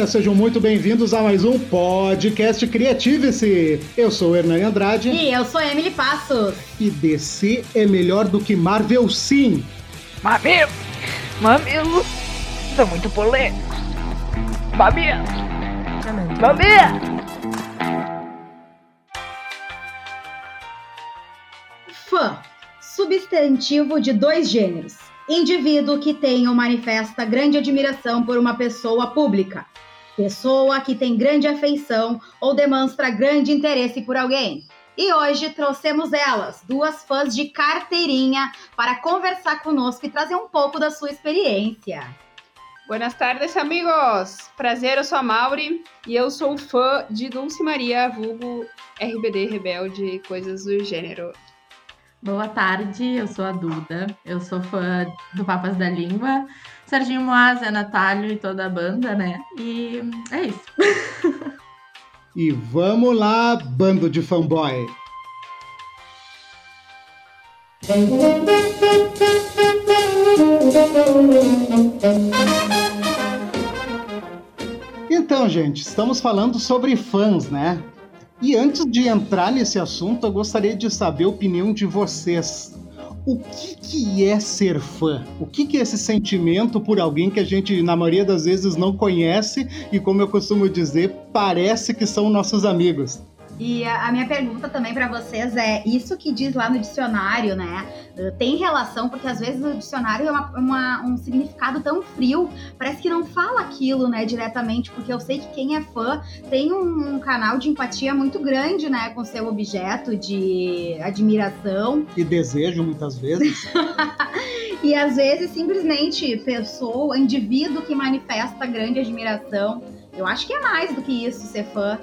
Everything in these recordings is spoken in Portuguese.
galera, sejam muito bem-vindos a mais um podcast Criative-se. Eu sou o Hernani Andrade. E eu sou Emily Passos. E DC é melhor do que Marvel, sim. Mamilo! Mamilo! São muito polêmicos. Mamilo! Mamilo! Fã. Substantivo de dois gêneros Indivíduo que tem ou manifesta grande admiração por uma pessoa pública. Pessoa que tem grande afeição ou demonstra grande interesse por alguém. E hoje trouxemos elas, duas fãs de carteirinha, para conversar conosco e trazer um pouco da sua experiência. Buenas tardes, amigos! Prazer, eu sou a Mauri e eu sou fã de Dulce Maria, vulgo RBD Rebelde, coisas do gênero. Boa tarde, eu sou a Duda, eu sou fã do Papas da Língua, Serginho Moaz, é Natália e toda a banda, né? E é isso. e vamos lá, bando de fanboy! Então, gente, estamos falando sobre fãs, né? E antes de entrar nesse assunto, eu gostaria de saber a opinião de vocês. O que, que é ser fã? O que, que é esse sentimento por alguém que a gente, na maioria das vezes, não conhece e, como eu costumo dizer, parece que são nossos amigos? E a, a minha pergunta também para vocês é: isso que diz lá no dicionário, né? Eh, tem relação, porque às vezes o dicionário é uma, uma, um significado tão frio, parece que não fala aquilo, né, diretamente, porque eu sei que quem é fã tem um, um canal de empatia muito grande, né, com seu objeto de admiração. E desejo, muitas vezes. e às vezes, simplesmente, pessoa, indivíduo que manifesta grande admiração. Eu acho que é mais do que isso ser fã.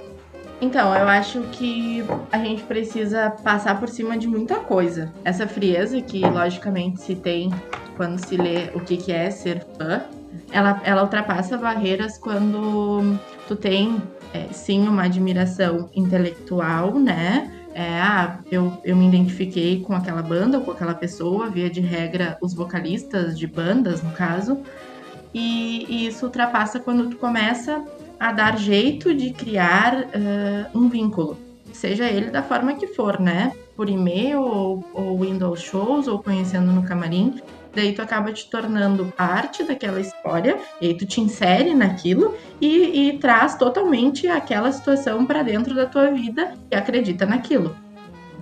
Então, eu acho que a gente precisa passar por cima de muita coisa. Essa frieza que, logicamente, se tem quando se lê o que, é ser fã, ela, ela ultrapassa barreiras quando tu tem, é, sim, uma admiração intelectual, né? É, ah, eu, eu me identifiquei com aquela banda ou com aquela pessoa, via de regra os vocalistas de bandas, no caso. E, e isso ultrapassa quando tu começa a dar jeito de criar uh, um vínculo, seja ele da forma que for, né? Por e-mail ou, ou indo aos shows ou conhecendo no camarim. Daí tu acaba te tornando parte daquela história, e aí tu te insere naquilo e, e traz totalmente aquela situação para dentro da tua vida e acredita naquilo.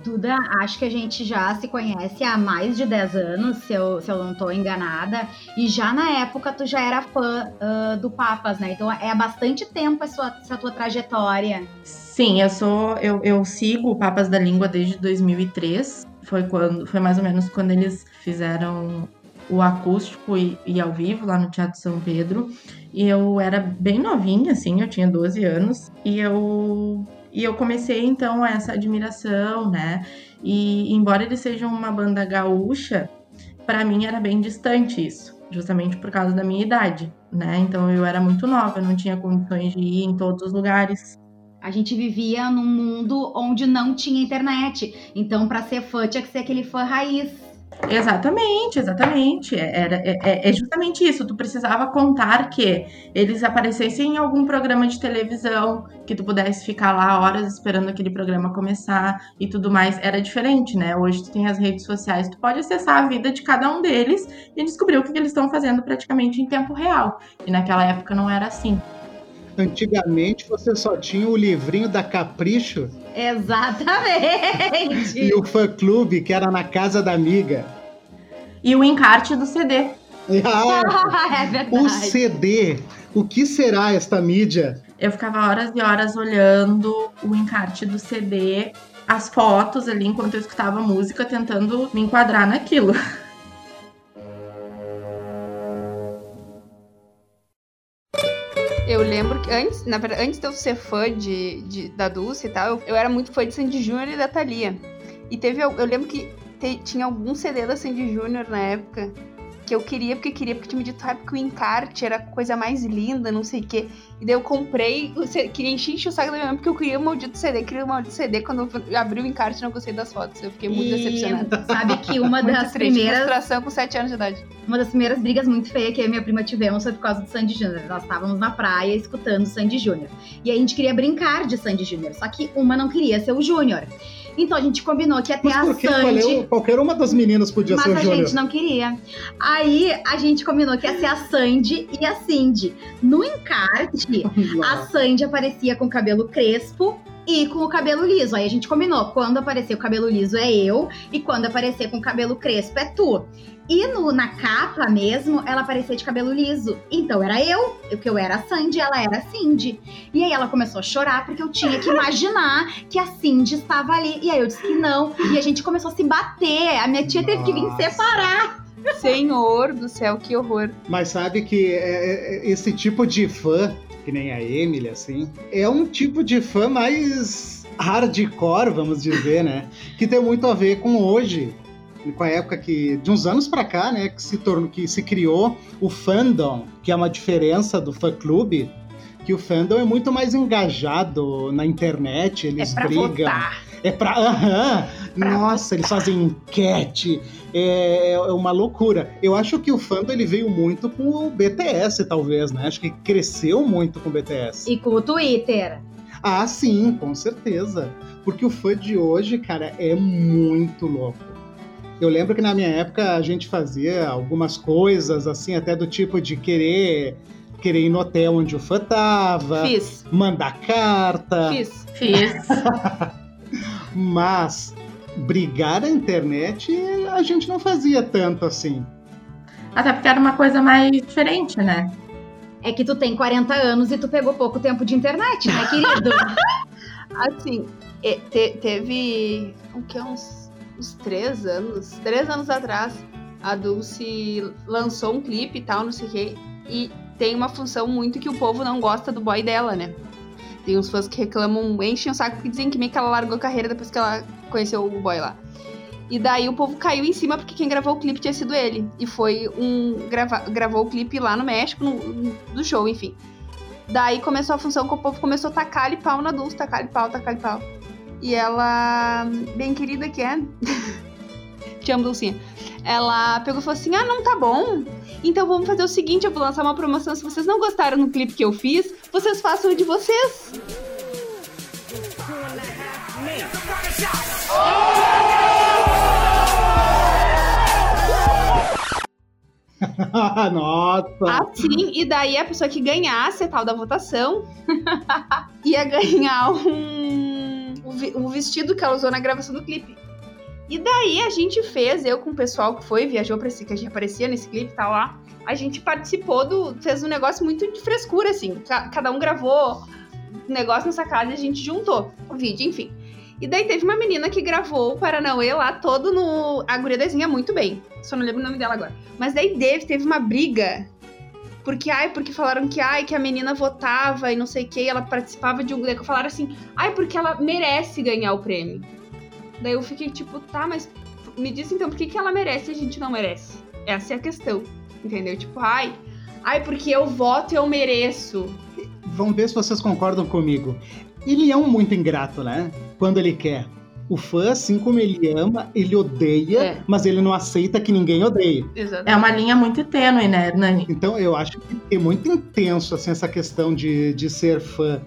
Duda, acho que a gente já se conhece há mais de 10 anos, se eu, se eu não estou enganada. E já na época tu já era fã uh, do Papas, né? Então é há bastante tempo essa, essa tua trajetória. Sim, eu sou. Eu, eu sigo o Papas da Língua desde 2003. Foi, quando, foi mais ou menos quando eles fizeram o acústico e, e, ao vivo lá no Teatro São Pedro. E eu era bem novinha, assim, eu tinha 12 anos. E eu e eu comecei então essa admiração, né? E embora eles sejam uma banda gaúcha, para mim era bem distante isso, justamente por causa da minha idade, né? Então eu era muito nova, não tinha condições de ir em todos os lugares. A gente vivia num mundo onde não tinha internet. Então, para ser fã, tinha que ser aquele fã raiz. Exatamente, exatamente. É, era, é, é, é, justamente isso. Tu precisava contar que eles aparecessem em algum programa de televisão, que tu pudesse ficar lá horas esperando aquele programa começar e tudo mais. Era diferente, né? Hoje tu tem as redes sociais, tu pode acessar a vida de cada um deles e descobrir o que eles estão fazendo praticamente em tempo real. E naquela época não era assim. Antigamente você só tinha o livrinho da Capricho. Exatamente. E o fã clube, que era na casa da amiga. E o encarte do CD. Ah, é verdade. O CD. O que será esta mídia? Eu ficava horas e horas olhando o encarte do CD, as fotos ali enquanto eu escutava música, tentando me enquadrar naquilo. Eu lembro que antes, na verdade, antes de eu ser fã de, de da Dulce e tal, eu, eu, era muito fã de Sandy Júnior e da Thalia. E teve, eu, lembro que te, tinha algum CD da Sandy Júnior na época que eu queria, porque queria, porque tinha me dito, ah, porque o encarte era a coisa mais linda, não sei o quê. E daí eu comprei, queria encher o saco da minha mãe, porque eu queria o maldito CD, queria o maldito CD. Quando eu abri o encarte, não gostei das fotos. Eu fiquei muito E decepcionada. Sabe que uma das triste, primeiras frustração com 7 anos de idade. Uma das primeiras brigas muito feias que eu e minha prima tivemos foi por causa do Sandy Júnior. Nós estávamos na praia escutando Sandy Júnior. E a gente queria brincar de Sandy Júnior, só que uma não queria ser o Júnior. Então a gente combinou que ia ter Mas a é Sandy. o- qualquer uma das meninas podia Mas ser o a Júnior? gente não queria. Aí a gente combinou que ia ser a Sandy e a Cindy. No encarte, a Sandy aparecia com o cabelo crespo e com o cabelo liso. Aí a gente combinou: quando aparecer o cabelo liso é eu, e quando aparecer com o cabelo crespo é tu. E no, na capa mesmo, ela aparecia de cabelo liso. Então era eu, que eu era a Sandy, ela era a Cindy. E aí ela começou a chorar porque eu tinha que imaginar que a Cindy estava ali. E aí eu disse que não. E a gente começou a se bater. A minha tia teve que vir Nossa. separar. Senhor do céu, que horror. Mas sabe que é- é- esse tipo de fã, que nem a Emily, assim, é um tipo de fã mais hardcore, vamos dizer, né? Que tem muito a ver com hoje, com a época que, de uns anos pra cá, né, que se tornou, que se criou o fandom, que é uma diferença do fã clube, que o fandom é muito mais engajado na internet, eles é pra brigam. votar. É pra. Aham! Nossa, eles fazem enquete. É, é uma loucura. Eu acho que o fandom ele veio muito com o BTS, talvez, né? Acho que cresceu muito com o BTS. E com o Twitter. Ah, sim, com certeza. Porque o fã de hoje, cara, é muito louco. Eu lembro que na minha época a gente fazia algumas coisas, assim, até do tipo de querer, querer ir no hotel onde o fã tava, Fiz, mandar carta. fiz. Fiz. Mas brigar na internet a gente não fazia tanto assim. Até porque era uma coisa mais diferente, né? É que tu tem 40 anos e tu pegou pouco tempo de internet, né, querido? Assim, e- te- teve o que uns, uns três anos, três anos atrás, a Dulce lançou um clipe e tal, não sei o quê, e tem uma função muito que o povo não gosta do boy dela, né? Tem uns fãs que reclamam, enchem o saco porque dizem que meio que ela largou a carreira depois que ela conheceu o boy lá. E daí o povo caiu em cima porque quem gravou o clipe tinha sido ele. E foi um. Grava, gravou o clipe lá no México, no, no- do show, enfim. Daí começou a função que o povo começou a tacar-lhe pau na Dulce, tacar-lhe pau, tacar-lhe pau. E ela, bem querida que é, te amo, Dulcinha, ela pegou e falou assim, ah, não tá bom, então vamos fazer o seguinte, eu vou lançar uma promoção, se vocês não gostaram do clipe que eu fiz, vocês façam o de vocês. Nossa! Assim, e daí a pessoa que ganhasse a tal da votação ia ganhar um, um vestido que ela usou na gravação do clipe. E daí a gente fez, eu com o pessoal que foi, viajou pra esse, que a gente aparecia nesse clipe, tá lá. A gente participou do. fez um negócio muito de frescura, assim. Ca- Cada um gravou um negócio nessa casa e a gente juntou o vídeo, enfim. E daí teve uma menina que gravou o Paranauê lá todo no. A guria desenha muito bem. Só não lembro o nome dela agora. Mas daí teve, teve uma briga. Porque, ai, porque falaram que, ai, que a menina votava e não sei o que, ela participava de um. Falaram assim, ai, porque ela merece ganhar o prêmio. Daí eu fiquei tipo, tá, mas me diz então por que, que ela merece e a gente não merece? Essa é a questão. Entendeu? Tipo, ai, ai, porque eu voto e eu mereço. Vamos ver se vocês concordam comigo. Ele é um muito ingrato, né? Quando ele quer. O fã, assim como ele ama, ele odeia, É. mas ele não aceita que ninguém odeie. Exato. É uma linha muito tênue, né, Nani? Então eu acho que é muito intenso assim, essa questão de, de ser fã.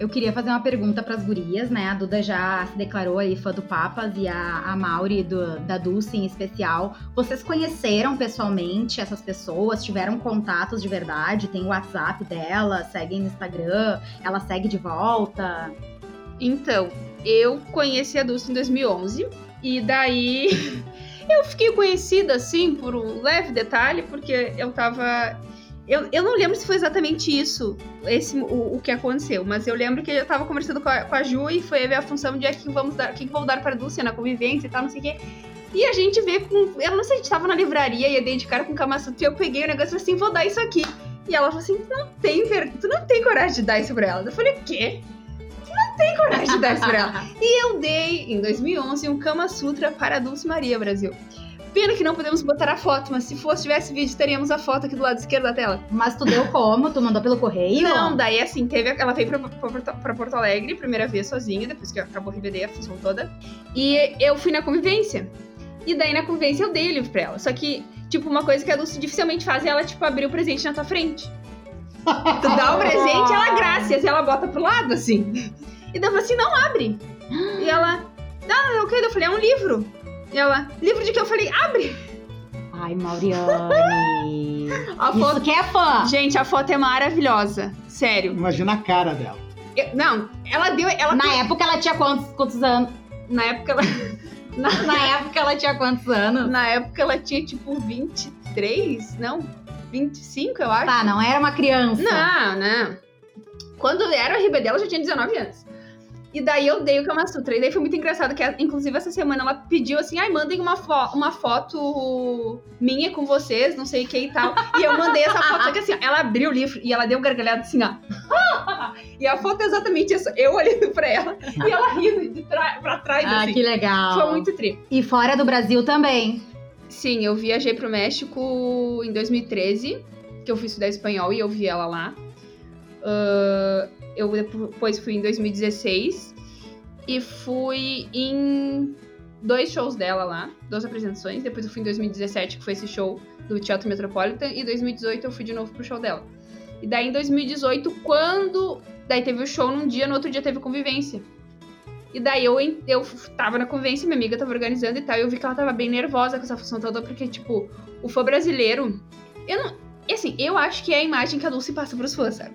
Eu queria fazer uma pergunta pras gurias, né? A Duda já se declarou aí fã do Papas e a, a Mauri do, da Dulce em especial. Vocês conheceram pessoalmente essas pessoas? Tiveram contatos de verdade? Tem o WhatsApp dela? Seguem no Instagram? Ela segue de volta? Então, eu conheci a Dulce em 2011 e daí eu fiquei conhecida assim por um leve detalhe, porque eu tava. Eu, eu não lembro se foi exatamente isso, esse, o, o que aconteceu, mas eu lembro que eu tava conversando com a, com a Ju e foi ver a função de é, que vamos dar, o que que vamos dar para a Dulce na convivência e tal, não sei o quê. E a gente vê com. Eu não sei, a gente tava na livraria e eu dei de cara com o Kama Sutra e eu peguei o negócio e falei assim: vou dar isso aqui. E ela falou assim: tu não tem, tu não tem coragem de dar isso pra ela. Eu falei: o quê? tem coragem de dar isso pra ela. E eu dei, em 2011, um Kama Sutra para a Dulce Maria Brasil. Pena que não podemos botar a foto, mas se fosse tivesse vídeo, teríamos a foto aqui do lado esquerdo da tela. Mas tu deu como? Tu mandou pelo correio? Não, daí assim, teve, ela veio pra, pra, pra Porto Alegre, primeira vez sozinha, depois que acabou o RBD, a função toda. E eu fui na convivência. E daí na convivência eu dei o livro pra ela. Só que, tipo, uma coisa que a Dulce dificilmente faz é ela, tipo, abrir o presente na tua frente. Tu dá o presente, ela graças, e ela bota pro lado, assim. E daí eu falei assim, não abre. E ela, não, o que? Eu falei, é um livro. E ela, livro de que? Eu falei, abre. Ai, Mauriane. A Isso foto... que é fã. Gente, a foto é maravilhosa. Sério. Imagina a cara dela. Eu- não, ela deu. Ela Na época ela tinha quantos, quantos anos? Na época ela. Na, Na época ela tinha quantos anos? na época ela tinha tipo 23, não? 25, eu acho. Tá, não era uma criança. Não, não. Quando era o ela já tinha 19 anos. E daí eu dei o Kama Sutra. E daí foi muito engraçado que, inclusive, essa semana ela pediu assim: ai, mandem uma, fo- uma foto minha com vocês, não sei o que e tal. E eu mandei essa foto, só que assim, ela abriu o livro e ela deu um gargalhado assim, ó. e a foto é exatamente isso. Eu olhando pra ela e ela rindo de pra trás, Ah, assim. que legal. Foi muito tri. E fora do Brasil também. Sim, eu viajei pro México em 2013, que eu fui estudar espanhol e eu vi ela lá. Ah, eu depois fui em 2016 e fui em dois shows dela lá, duas apresentações. Depois eu fui em 2017, que foi esse show do Teatro Metropolitan, e em 2018 eu fui de novo pro show dela. E daí em 2018, quando. Daí teve o show num dia, no outro dia teve convivência. E daí eu, eu tava na convivência, minha amiga tava organizando e tal, e eu vi que ela tava bem nervosa com essa função toda, porque, tipo, o fã brasileiro. Eu não. e assim, eu acho que é a imagem que a Dulce passa pros fãs, sabe?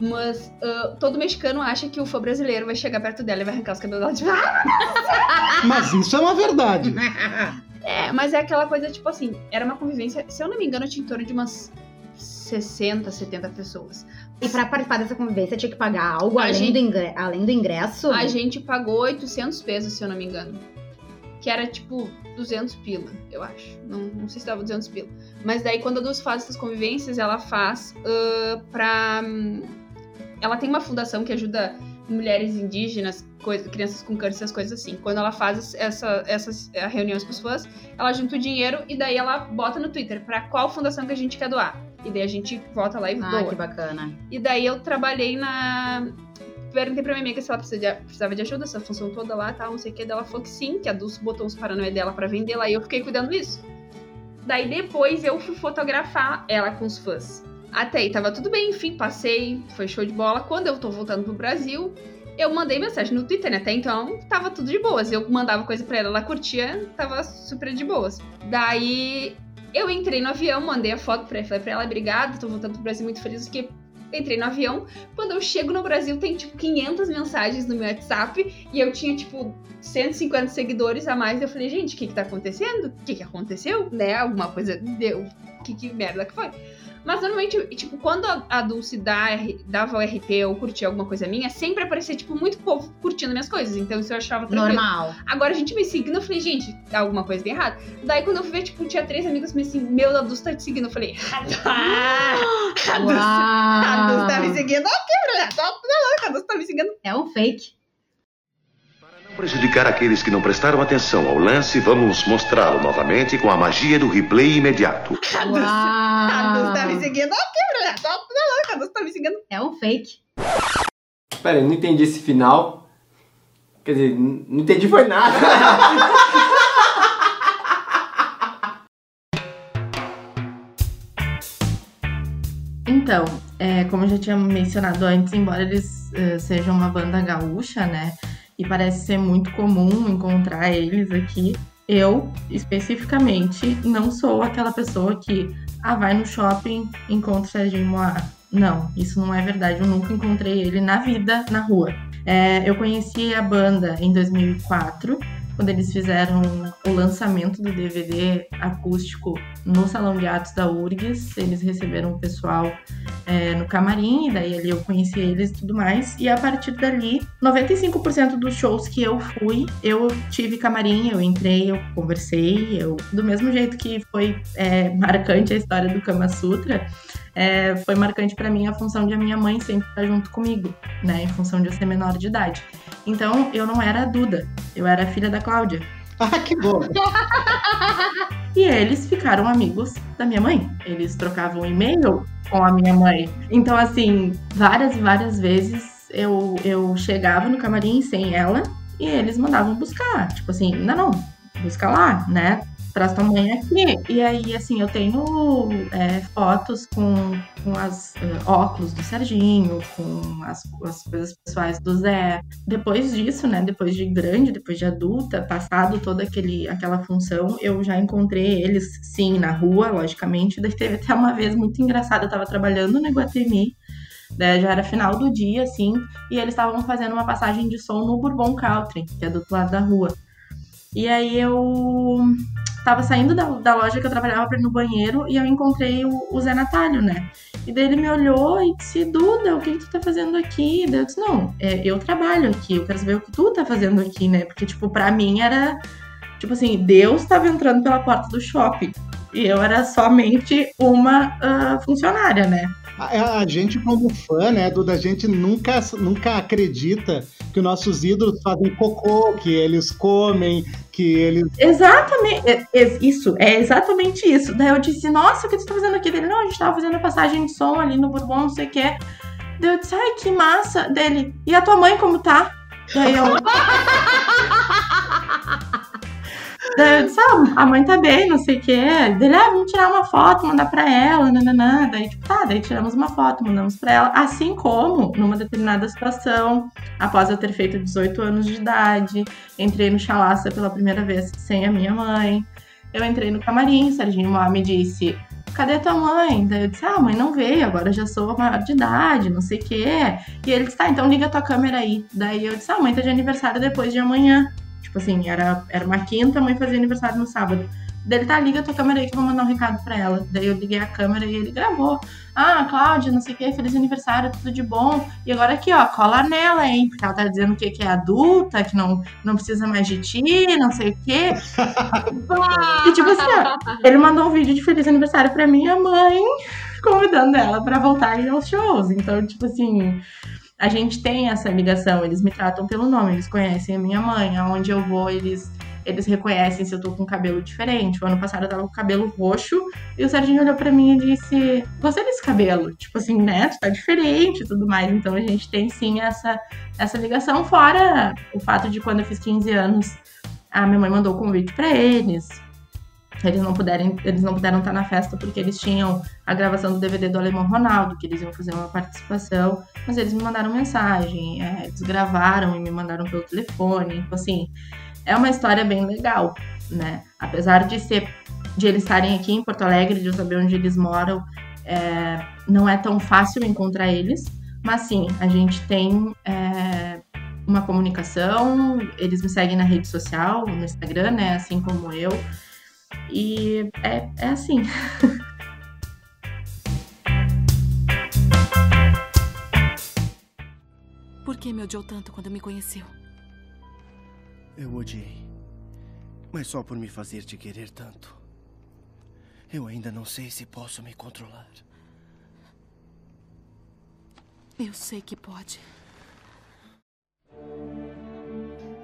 Mas ah, todo mexicano acha que o fã brasileiro vai chegar perto dela e vai arrancar os cabelos dela. Tipo, "Ah!" Mas isso é uma verdade. É, mas é aquela coisa, tipo assim, era uma convivência, se eu não me engano, tinha em torno de umas 60, 70 pessoas. E pra participar dessa convivência tinha que pagar algo além, gente- do ingre- além do ingresso? A gente pagou 800 pesos, se eu não me engano. Que era tipo 200 pila, eu acho. Não, não sei se dava 200 pila. Mas daí, quando a Dulce faz essas convivências, ela faz ah, pra. hum, Ela tem uma fundação que ajuda mulheres indígenas, coisa- crianças com câncer, essas coisas assim. Quando ela faz essa- essas eh, reuniões com os fãs, ela junta o dinheiro e daí ela bota no Twitter pra qual fundação que a gente quer doar. E daí a gente volta lá e Ah, doa. que bacana. E daí eu trabalhei na. Perguntei pra minha amiga se ela de- precisava de ajuda, essa função toda lá, tal, não sei o que. Daí Ela falou que sim, que a Dulce botou uns paranoia dela pra vender lá e eu fiquei cuidando disso. Daí depois eu fui fotografar ela com os fãs. Até aí tava tudo bem, enfim, passei, foi show de bola. Quando eu tô voltando pro Brasil, eu mandei mensagem no Twitter, né? Até então tava tudo de boas. Eu mandava coisa pra ela, ela curtia, tava super de boas. Daí eu entrei no avião, mandei a foto pra ela, falei pra ela, obrigada, tô voltando pro Brasil muito feliz, porque entrei no avião. Quando eu chego no Brasil, tem tipo 500 mensagens no meu WhatsApp e eu tinha tipo 150 seguidores a mais. Eu falei, gente, o que que tá acontecendo? O que que aconteceu? Né? Alguma coisa deu. Que, que merda que foi? Mas normalmente, tipo, quando a Dulce dá, dava o RP ou curtia alguma coisa minha, sempre aparecia, tipo, muito povo curtindo minhas coisas. Então isso eu achava tranquilo. Normal. Agora a gente me seguindo, eu falei, gente, tá alguma coisa de errado. Daí quando eu fui ver, tipo, tinha três amigos me assim, meu, a Dulce tá te seguindo. Eu falei, ah, tá. a Dulce, a Dulce tá me seguindo. Que mulher, tá louca, a Dulce tá me seguindo. É um fake. Prejudicar aqueles que não prestaram atenção ao lance, vamos mostrá-lo novamente com a magia do replay imediato. A Dulce tá me seguindo. Ó, que mulher, tá Dulce tá me seguindo. É um fake. Pera, eu não entendi esse final. Quer dizer, não entendi foi nada. Então, é, como eu já tinha mencionado antes, embora eles eh, sejam uma banda gaúcha, né? E parece ser muito comum encontrar eles aqui. Eu, especificamente, não sou aquela pessoa que ah, vai no shopping, encontra o Serginho Moá. Não, isso não é verdade. Eu nunca encontrei ele na vida, na rua. É, eu conheci a banda em 2004, quando eles fizeram o lançamento do DVD acústico no Salão de Atos da URGS. Eles receberam o pessoal é, no camarim, e daí ali eu conheci eles e tudo mais. E a partir dali, 95% dos shows que eu fui, eu tive camarim, eu entrei, eu conversei, eu do mesmo jeito que foi é, marcante a história do Kama Sutra, é, foi marcante pra mim a função de a minha mãe sempre estar junto comigo, né, em função de eu ser menor de idade. Então eu não era a Duda, eu era a filha da Cláudia. Ah, que bom. E eles ficaram amigos da minha mãe. Eles trocavam e-mail com a minha mãe. Então, assim, várias e várias vezes eu, eu chegava no camarim sem ela e eles mandavam buscar. Tipo assim, não, não, busca lá, né? Traz tua mãe aqui. E aí, assim, eu tenho é, fotos com, com as uh, óculos do Serginho, com as, as coisas pessoais do Zé. Depois disso, né, depois de grande, depois de adulta, passado toda aquele, aquela função, eu já encontrei eles, sim, na rua, logicamente. Daí teve até uma vez muito engraçada, eu tava trabalhando no Iguatemi, né, já era final do dia, assim, e eles estavam fazendo uma passagem de som no Bourbon Country, que é do outro lado da rua. E aí eu tava saindo da, da loja que eu trabalhava pra ir no banheiro e eu encontrei o, o Zé Natalio, né? E daí ele me olhou e disse, Duda, o que, que tu tá fazendo aqui? Daí eu disse, não, é, eu trabalho aqui, eu quero saber o que tu tá fazendo aqui, né? Porque, tipo, pra mim era, tipo assim, Deus tava entrando pela porta do shopping. E eu era somente uma uh, funcionária, né? A, a, gente, como fã, né, Duda, a gente nunca, nunca acredita que os nossos ídolos fazem cocô, que eles comem, que eles. Exatamente, é, é, isso, é exatamente isso. Daí eu disse, nossa, o que você tá fazendo aqui? Dele, não, a gente tava fazendo a passagem de som ali no Bourbon, não sei o que. Daí eu disse, ai, que massa. Dele, e a tua mãe como tá? Daí eu. Daí eu disse, ah, a mãe tá bem, não sei o quê. Dele, ah, vamos tirar uma foto, mandar pra ela, nananã. Daí, tipo, tá, daí tiramos uma foto, mandamos pra ela. Assim como, numa determinada situação, após eu ter feito 18 anos de idade, entrei no Chalaça pela primeira vez sem a minha mãe. Eu entrei no camarim, Serginho Moá me disse, cadê tua mãe? Daí eu disse, ah, mãe não veio, agora eu já sou maior de idade, não sei o quê. E ele disse, tá, então liga tua câmera aí. Daí eu disse, ah, mãe tá de aniversário depois de amanhã. Tipo assim, era, era uma quinta, a mãe fazia aniversário no sábado. Daí ele tá, liga a tua câmera aí que eu vou mandar um recado pra ela. Daí eu liguei a câmera e ele gravou. Ah, Cláudia, não sei o que, feliz aniversário, tudo de bom. E agora aqui, ó, cola nela, hein? Porque ela tá dizendo que, que é adulta, que não, não precisa mais de ti, não sei o quê. e tipo assim, ó, ele mandou um vídeo de feliz aniversário pra minha mãe, convidando ela pra voltar aos shows. Então, tipo assim a gente tem essa ligação, eles me tratam pelo nome, eles conhecem a minha mãe, aonde eu vou, eles eles reconhecem se eu tô com cabelo diferente. O ano passado eu tava com cabelo roxo e o Serginho olhou para mim e disse: Gostei desse cabelo. Tipo assim, né? Tu tá diferente e tudo mais. Então a gente tem sim essa, essa ligação. Fora o fato de quando eu fiz 15 anos, a minha mãe mandou o convite para eles. Eles não, puderem, eles não puderam estar na festa porque eles tinham a gravação do DVD do Alemão Ronaldo, que eles iam fazer uma participação, mas eles me mandaram mensagem, é, eles gravaram e me mandaram pelo telefone. Então, assim, é uma história bem legal, né? Apesar de ser de eles estarem aqui em Porto Alegre, de eu saber onde eles moram, é, não é tão fácil encontrar eles, mas sim, a gente tem é, uma comunicação, eles me seguem na rede social, no Instagram, né? Assim como eu. E é, é assim. Por que me odiou tanto quando me conheceu? Eu odiei. Mas só por me fazer te querer tanto. Eu ainda não sei se posso me controlar. Eu sei que pode.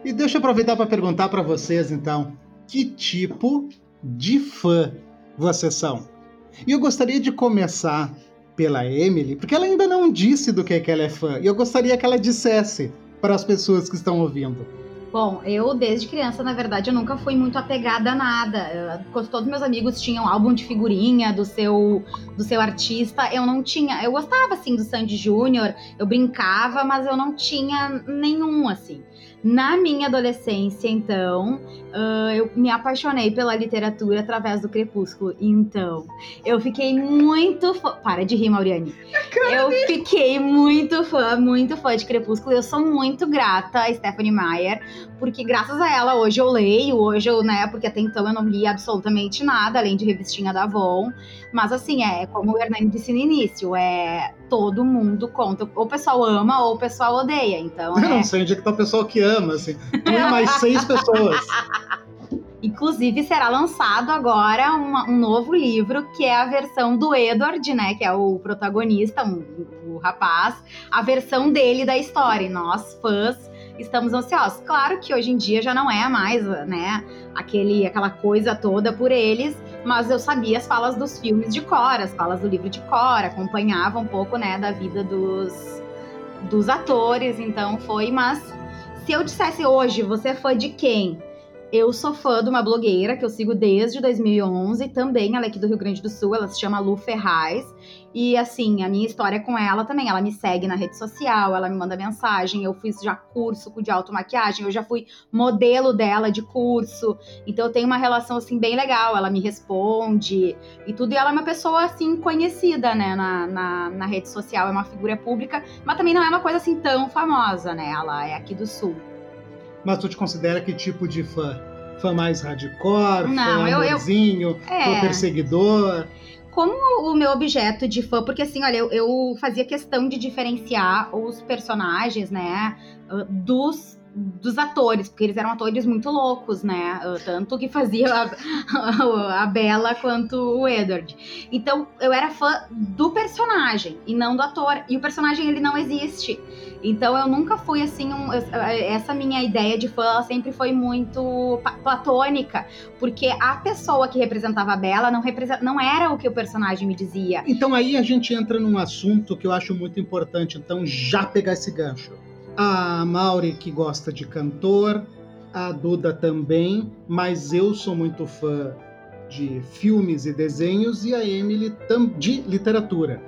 E deixa eu aproveitar para perguntar para vocês, então, que tipo de fã vocês são. E eu gostaria de começar pela Emily, porque ela ainda não disse do que, é que ela é fã, e eu gostaria que ela dissesse para as pessoas que estão ouvindo. Bom, eu desde criança, na verdade, eu nunca fui muito apegada a nada. Quando todos meus amigos tinham álbum de figurinha do seu do seu artista, eu não tinha. Eu gostava assim do Sandy Júnior, eu brincava, mas eu não tinha nenhum assim. Na minha adolescência, então, uh, eu me apaixonei pela literatura através do Crepúsculo. Então, eu fiquei muito fã. Para de rir, Mauriane. Eu fiquei muito fã, muito fã de Crepúsculo. Eu sou muito grata a Stephanie Meyer, porque graças a ela hoje eu leio, hoje eu, né, porque até então eu não li absolutamente nada, além de revistinha da Avon. Mas assim, é como o Hernani disse no início, é todo mundo conta. Ou o pessoal ama ou o pessoal odeia. Então. Eu é... não sei onde é que tá o pessoal que ama, assim. Tem mais seis pessoas. Inclusive, será lançado agora uma, um novo livro, que é a versão do Edward, né? Que é o protagonista, um, o rapaz, a versão dele da história. E nós, fãs, estamos ansiosos. Claro que hoje em dia já não é mais, né, aquele, aquela coisa toda por eles, mas eu sabia as falas dos filmes de cor, as falas do livro de cor, acompanhava um pouco, né, da vida dos, dos atores, então foi, mas se eu dissesse hoje, você é fã de quem? Eu sou fã de uma blogueira que eu sigo desde 2011, também ela é aqui do Rio Grande do Sul, ela se chama Lu Ferraz. E assim, a minha história com ela também, ela me segue na rede social, ela me manda mensagem, eu fiz já curso de automaquiagem, eu já fui modelo dela de curso. Então eu tenho uma relação assim bem legal, ela me responde e tudo. E ela é uma pessoa assim conhecida, né, na, na, na rede social, é uma figura pública, mas também não é uma coisa assim tão famosa, né? Ela é aqui do sul. Mas tu te considera que tipo de fã? Fã mais hardcore, Não, fã eu- eu- É. fã perseguidor? Como o meu objeto de fã, porque assim, olha, eu, eu fazia questão de diferenciar os personagens, né, dos dos atores, porque eles eram atores muito loucos, né? Tanto que fazia a, a Bella quanto o Edward. Então, eu era fã do personagem e não do ator. E o personagem, ele não existe. Então, eu nunca fui assim. um- essa minha ideia de fã ela sempre foi muito platônica, porque a pessoa que representava a Bella não, não era o que o personagem me dizia. Então aí a gente entra num assunto que eu acho muito importante, então já pegar esse gancho. A Mauri que gosta de cantor, a Duda também, mas eu sou muito fã de filmes e desenhos e a Emily de literatura.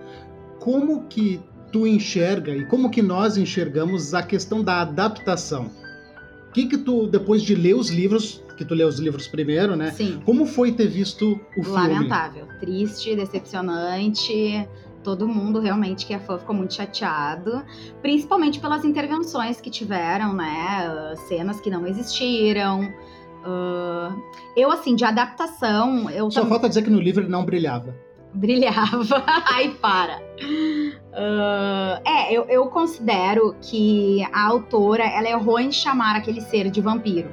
Como que tu enxerga e como que nós enxergamos a questão da adaptação? O que que tu, depois de ler os livros, que tu leu os livros primeiro, né? Sim. Como foi ter visto o filme? Lamentável, triste, decepcionante. Todo mundo realmente que é fã ficou muito chateado, principalmente pelas intervenções que tiveram, né? Cenas que não existiram. ah, eu, assim, de adaptação, eu Só tam- falta dizer que no livro ele não brilhava. brilhava. Ai, para. Ah, é, eu, eu considero que a autora ela errou em chamar aquele ser de vampiro.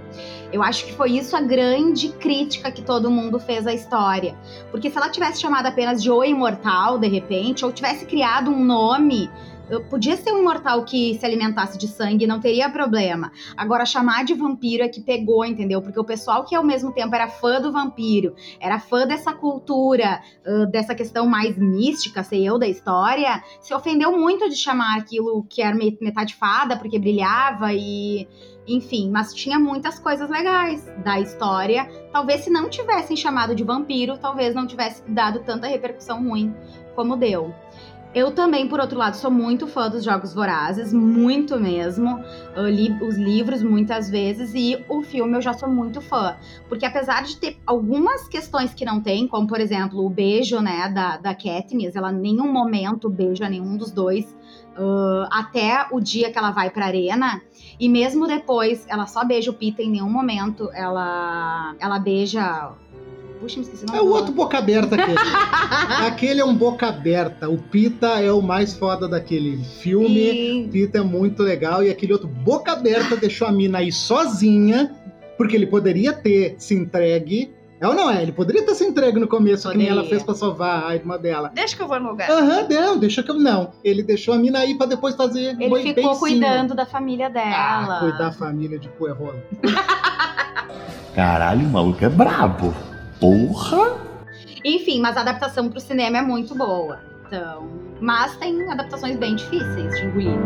Eu acho que foi isso a grande crítica que todo mundo fez à história. Porque se ela tivesse chamado apenas de O Imortal, de repente, ou tivesse criado um nome. Eu- Podia ser um imortal que se alimentasse de sangue, não teria problema. Agora, chamar de vampiro é que pegou, entendeu? Porque o pessoal que ao mesmo tempo era fã do vampiro, era fã dessa cultura, ah, dessa questão mais mística, sei eu, da história, se ofendeu muito de chamar aquilo que era me- metade fada, porque brilhava e. Enfim, mas tinha muitas coisas legais da história. Talvez se não tivessem chamado de vampiro, talvez não tivesse dado tanta repercussão ruim como deu. Eu também, por outro lado, sou muito fã dos Jogos Vorazes, muito mesmo. Eu li os livros muitas vezes e o filme eu já sou muito fã. Porque apesar de ter algumas questões que não tem, como por exemplo o beijo, né, da, da Katniss, ela em nenhum momento beija nenhum dos dois, ah, até o dia que ela vai pra arena, e mesmo depois ela só beija o Peter, em nenhum momento ela, ela beija... Puxa, me esqueci o nome É o outro boca aberta aquele. aquele é um boca aberta. O Pita é o mais foda daquele filme. E- O Pita é muito legal. E aquele outro boca aberta deixou a mina aí sozinha. Porque ele poderia ter se entregue. É ou não é? Ele poderia ter se entregue no começo, que nem ela Poderia. fez pra salvar a irmã dela. Deixa que eu vou no lugar. Aham, não, deixa que eu. Não. Ele deixou a mina aí pra depois fazer. Ele boi- ficou beicinho. cuidando da família dela. Ah, cuidar da família de Puerrola. Caralho, o maluco é brabo. Porra! Enfim, mas a adaptação pro cinema é muito boa. Então, mas tem adaptações bem difíceis de engolir.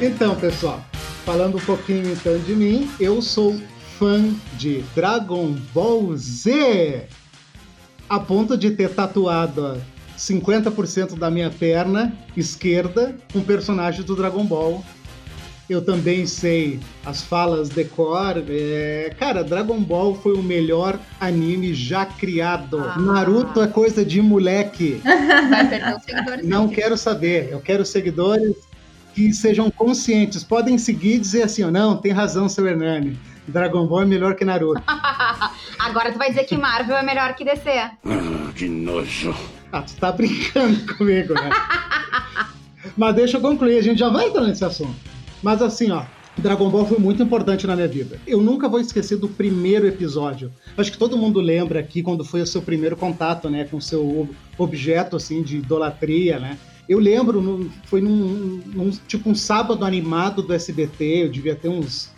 Então, pessoal, falando um pouquinho então de mim, eu sou fã de Dragon Ball Z, a ponto de ter tatuado 50% da minha perna esquerda com personagens do Dragon Ball. Eu também sei as falas de cor. É... Cara, Dragon Ball foi o melhor anime já criado. Ah. Naruto é coisa de moleque. Vai perder os seguidores. Não quero saber. Eu quero seguidores que sejam conscientes. Podem seguir e dizer assim: ó, não, tem razão, seu Hernani. Dragon Ball é melhor que Naruto. Agora tu vai dizer que Marvel é melhor que DC. Que nojo. Ah, tu tá brincando comigo, né? Mas deixa eu concluir, a gente já vai entrar nesse assunto. Mas assim, ó, Dragon Ball foi muito importante na minha vida. Eu nunca vou esquecer do primeiro episódio. Acho que todo mundo lembra aqui quando foi o seu primeiro contato, né, com o seu ob- objeto assim de idolatria, né? Eu lembro, no- foi num, num- tipo um sábado animado do SBT, eu devia ter uns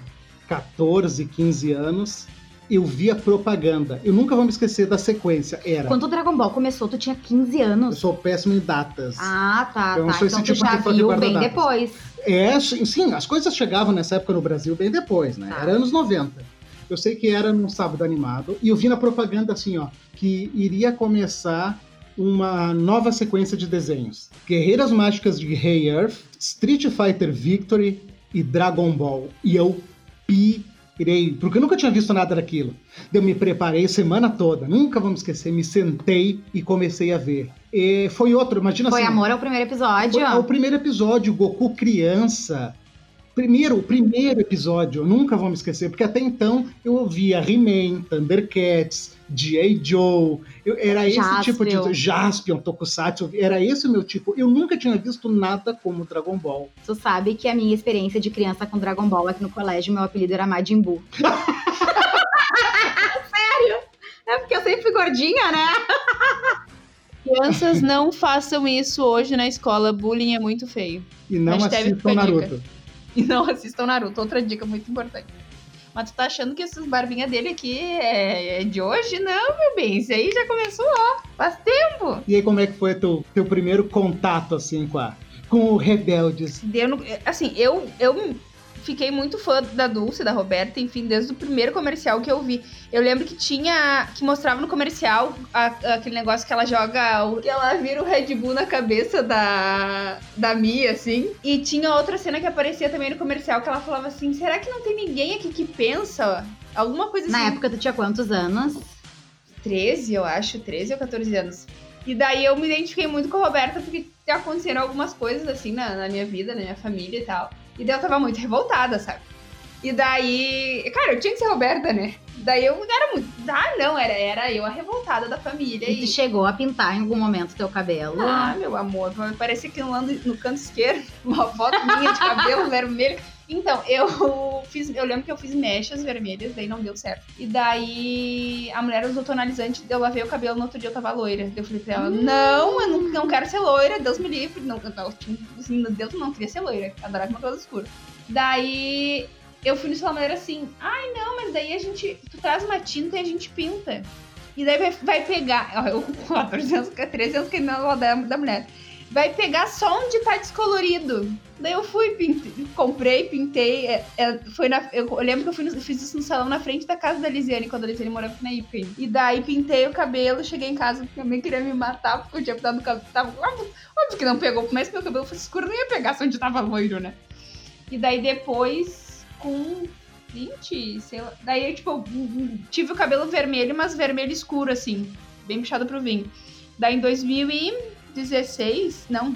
14, 15 anos. Eu vi a propaganda. Eu nunca vou me esquecer da sequência. Era. Quando o Dragon Ball começou, tu tinha 15 Eu anos. sou péssimo em datas. Ah, tá, Eu não tá. sou Então esse tu tipo já viu bem datas. depois. É, sim, as coisas chegavam nessa época no Brasil bem depois, né? Tá. Era anos 90. Eu sei que era num sábado animado, e eu vi na propaganda assim, ó, que iria começar uma nova sequência de desenhos. Guerreiras Mágicas de Rei Earth, Street Fighter Victory e Dragon Ball. E eu pirei, porque eu nunca tinha visto nada daquilo. Eu me preparei a semana toda, nunca vamos esquecer, me sentei e comecei a ver. E foi outro, imagina Foi assim. amor ao primeiro episódio. Foi ao primeiro episódio, Goku criança. Primeiro, o primeiro episódio, eu nunca vou me esquecer, porque até então eu ouvia He-Man, Thundercats, G.I. Joe, eu- era esse Jaspion. tipo de. Jaspion, Tokusatsu, era esse o meu tipo. Eu nunca tinha visto nada como Dragon Ball. Tu sabe que a minha experiência de criança com Dragon Ball aqui no colégio, meu apelido era Majin Buu. Sério? É porque eu sempre fui gordinha, né? Crianças não façam isso hoje na escola. Bullying é muito feio. E não Hashtag assistam a dica. Naruto. E não assistam Naruto. Outra dica muito importante. Mas tu tá achando que essas barbinhas dele aqui é, é de hoje? Não, meu bem. Isso aí já começou, ó. Faz tempo. E aí, como é que foi teu, teu primeiro contato, assim, com, a, com o Rebeldes? Eu assim, eu, eu fiquei muito fã da Dulce, da Roberta, enfim, desde o primeiro comercial que eu vi. Eu lembro que tinha. que mostrava no comercial a- aquele negócio que ela joga. o- que ela vira o Red Bull na cabeça da. da Mia, assim. E tinha outra cena que aparecia também no comercial que ela falava assim: será que não tem ninguém aqui que pensa? Alguma coisa assim. Na época tu tinha quantos anos? 13, eu acho, 13 ou 14 anos. E daí eu me identifiquei muito com a Roberta porque aconteceram algumas coisas assim na, na minha vida, na minha família e tal. E daí eu tava muito revoltada, sabe? E daí, cara, eu tinha que ser Roberta, né? Daí eu era muito. Ah, não, era, era eu a revoltada da família. E tu chegou a pintar em algum momento teu cabelo? Ah, meu amor, vai parecer que no canto esquerdo, uma foto minha de cabelo vermelho. Então, eu fiz, eu lembro que eu fiz mechas vermelhas, daí não deu certo. E daí a mulher usou tonalizante, eu lavei o cabelo, no outro dia eu tava loira. Eu falei pra ela, não, eu não, não quero ser loira, Deus me livre. Não, tava, tipo, assim, Deus não queria ser loira, adorava uma coisa escura. Daí eu fui no salão assim, ai não, mas daí a gente, tu traz uma tinta e a gente pinta. E daí vai, vai pegar, ó, eu com 14 anos, 13 anos que não da, da mulher. Vai pegar só onde tá descolorido. Daí eu fui, pintei, comprei, pintei. é, é, foi na, eu, eu lembro que eu fui no- fiz isso no salão na frente da casa da Lisiane, quando a Lisiane morava na ainda. E daí pintei o cabelo, cheguei em casa, porque minha mãe queria me matar, porque eu tinha pintado o cabelo. Tava, óbvio, óbvio que não pegou, mas meu cabelo fosse escuro, não ia pegar só onde tava loiro, né? E daí depois, com 20, sei lá. Daí, tipo, eu, tive o cabelo vermelho, mas vermelho escuro, assim. Bem puxado pro vinho. Daí em 2016, não.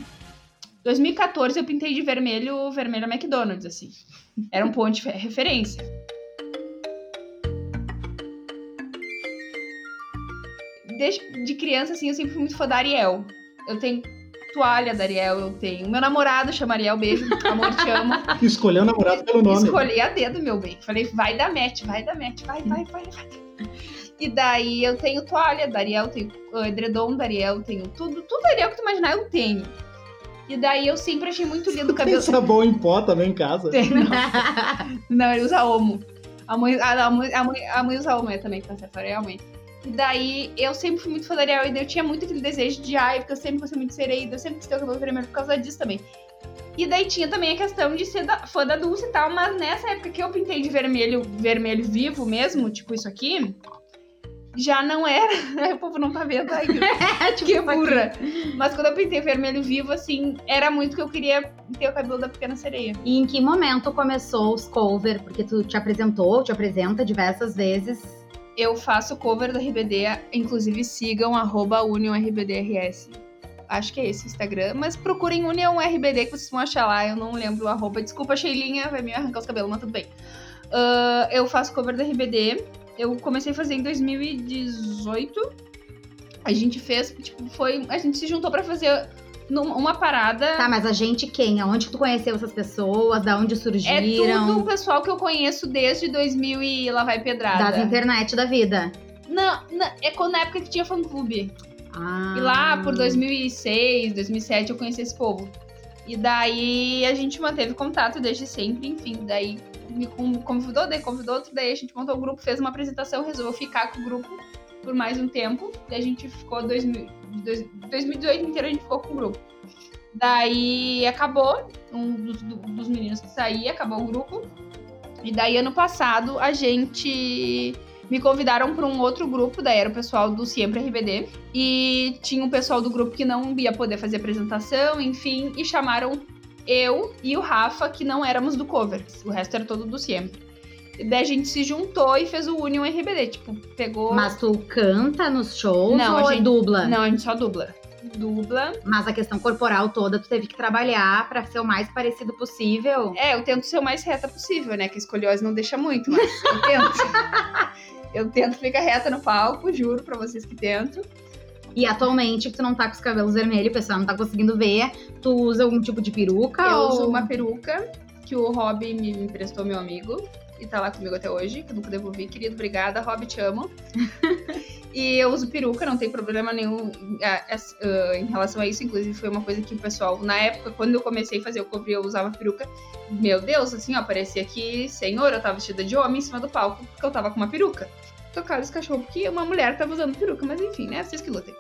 2014 eu pintei de vermelho, vermelho McDonald's, assim. Era um ponto de fe- referência. Desde de criança, assim, eu sempre fui muito fã da Ariel. Eu tenho toalha da Ariel, eu tenho. Meu namorado chama Ariel, beijo, amor, te amo. Escolheu o namorado pelo nome. Escolhi a dedo, meu bem. Falei, vai dar match, vai dar match, vai, vai, vai, vai. E daí eu tenho toalha da Ariel, tenho uh, edredom da Ariel, tenho tudo, tudo Ariel que tu imaginar eu tenho. E daí eu sempre achei muito lindo o Tem cabelo. sabão em pó também em casa. Tem, não. não, ele usa homo. A mãe, a, a mãe, a mãe, a mãe usa homo é, também, tá certo? A Ariel mãe. E daí eu sempre fui muito fã da Ariel e daí eu tinha muito aquele desejo de ai, porque eu sempre gostei muito de sereia, eu sempre quis ter o cabelo vermelho por causa disso também. E daí tinha também a questão de ser da, fã da Dulce e tal, mas nessa época que eu pintei de vermelho, vermelho vivo mesmo, tipo isso aqui, já não era. o povo não tá vendo aí. que burra. Mas quando eu pintei vermelho vivo, assim, era muito que eu queria ter o cabelo da pequena sereia. E em que momento começou os cover? Porque tu te apresentou, te apresenta diversas vezes. Eu faço cover da RBD, inclusive sigam UnionRBDRS. Acho que é esse o Instagram, mas procurem Union RBD que vocês vão achar lá. Eu não lembro o arroba. Desculpa, Sheilinha, vai me arrancar os cabelos, mas tudo bem. Ah, eu faço cover da RBD. Eu comecei a fazer em 2018. A gente fez, tipo, foi. A gente se juntou pra fazer uma parada. Tá, mas a gente quem? Aonde que tu conheceu essas pessoas? Da onde É surgiram? tudo um pessoal que eu conheço desde 2000 e lá vai pedrada. Das internet da vida. Não, não, é quando na época que tinha fã clube. Ah. E lá por 2006, 2007 eu conheci esse povo. E daí a gente manteve contato desde sempre, enfim. Daí me con- convidou, daí convidou outro, daí a gente montou o grupo, fez uma apresentação, resolveu ficar com o grupo por mais um tempo. Daí a gente ficou 2000, dois- 2018 inteiro a gente ficou com o grupo. Daí acabou, um dos, do- dos meninos que saía, acabou o grupo. E daí ano passado a gente me convidaram para um outro grupo, daí era o pessoal do Sempre RBD. E tinha um pessoal do grupo que não ia poder fazer apresentação, enfim, e chamaram eu e o Rafa, que não éramos do cover. O resto era todo do. E daí a gente se juntou e fez o Union RBD, tipo, pegou. Mas tu canta nos shows Não, ou a gente- dubla? Não, a gente só dubla. Dubla. Mas a questão corporal toda tu teve que trabalhar pra ser o mais parecido possível. É, eu tento ser o mais reta possível, né? Que a escoliose não deixa muito, mas eu tento. eu tento ficar reta no palco, juro pra vocês que tento. E atualmente que tu não tá com os cabelos vermelhos, o pessoal não tá conseguindo ver, tu usa algum tipo de peruca? Eu ou... uso uma peruca que o Rob me emprestou, meu amigo. E tá lá comigo até hoje, que eu nunca devolvi. Querido, obrigada. Rob, te amo. e eu uso peruca, não tem problema nenhum ah, es- ah, em relação a isso. Inclusive, foi uma coisa que o pessoal, na época, quando eu comecei a fazer o cover, eu usava peruca. Meu Deus, assim, ó, parecia que, senhor, eu tava vestida de homem em cima do palco, porque eu tava com uma peruca. Tocaram esse cachorro porque uma mulher tava usando peruca, mas enfim, né? Vocês que lutem.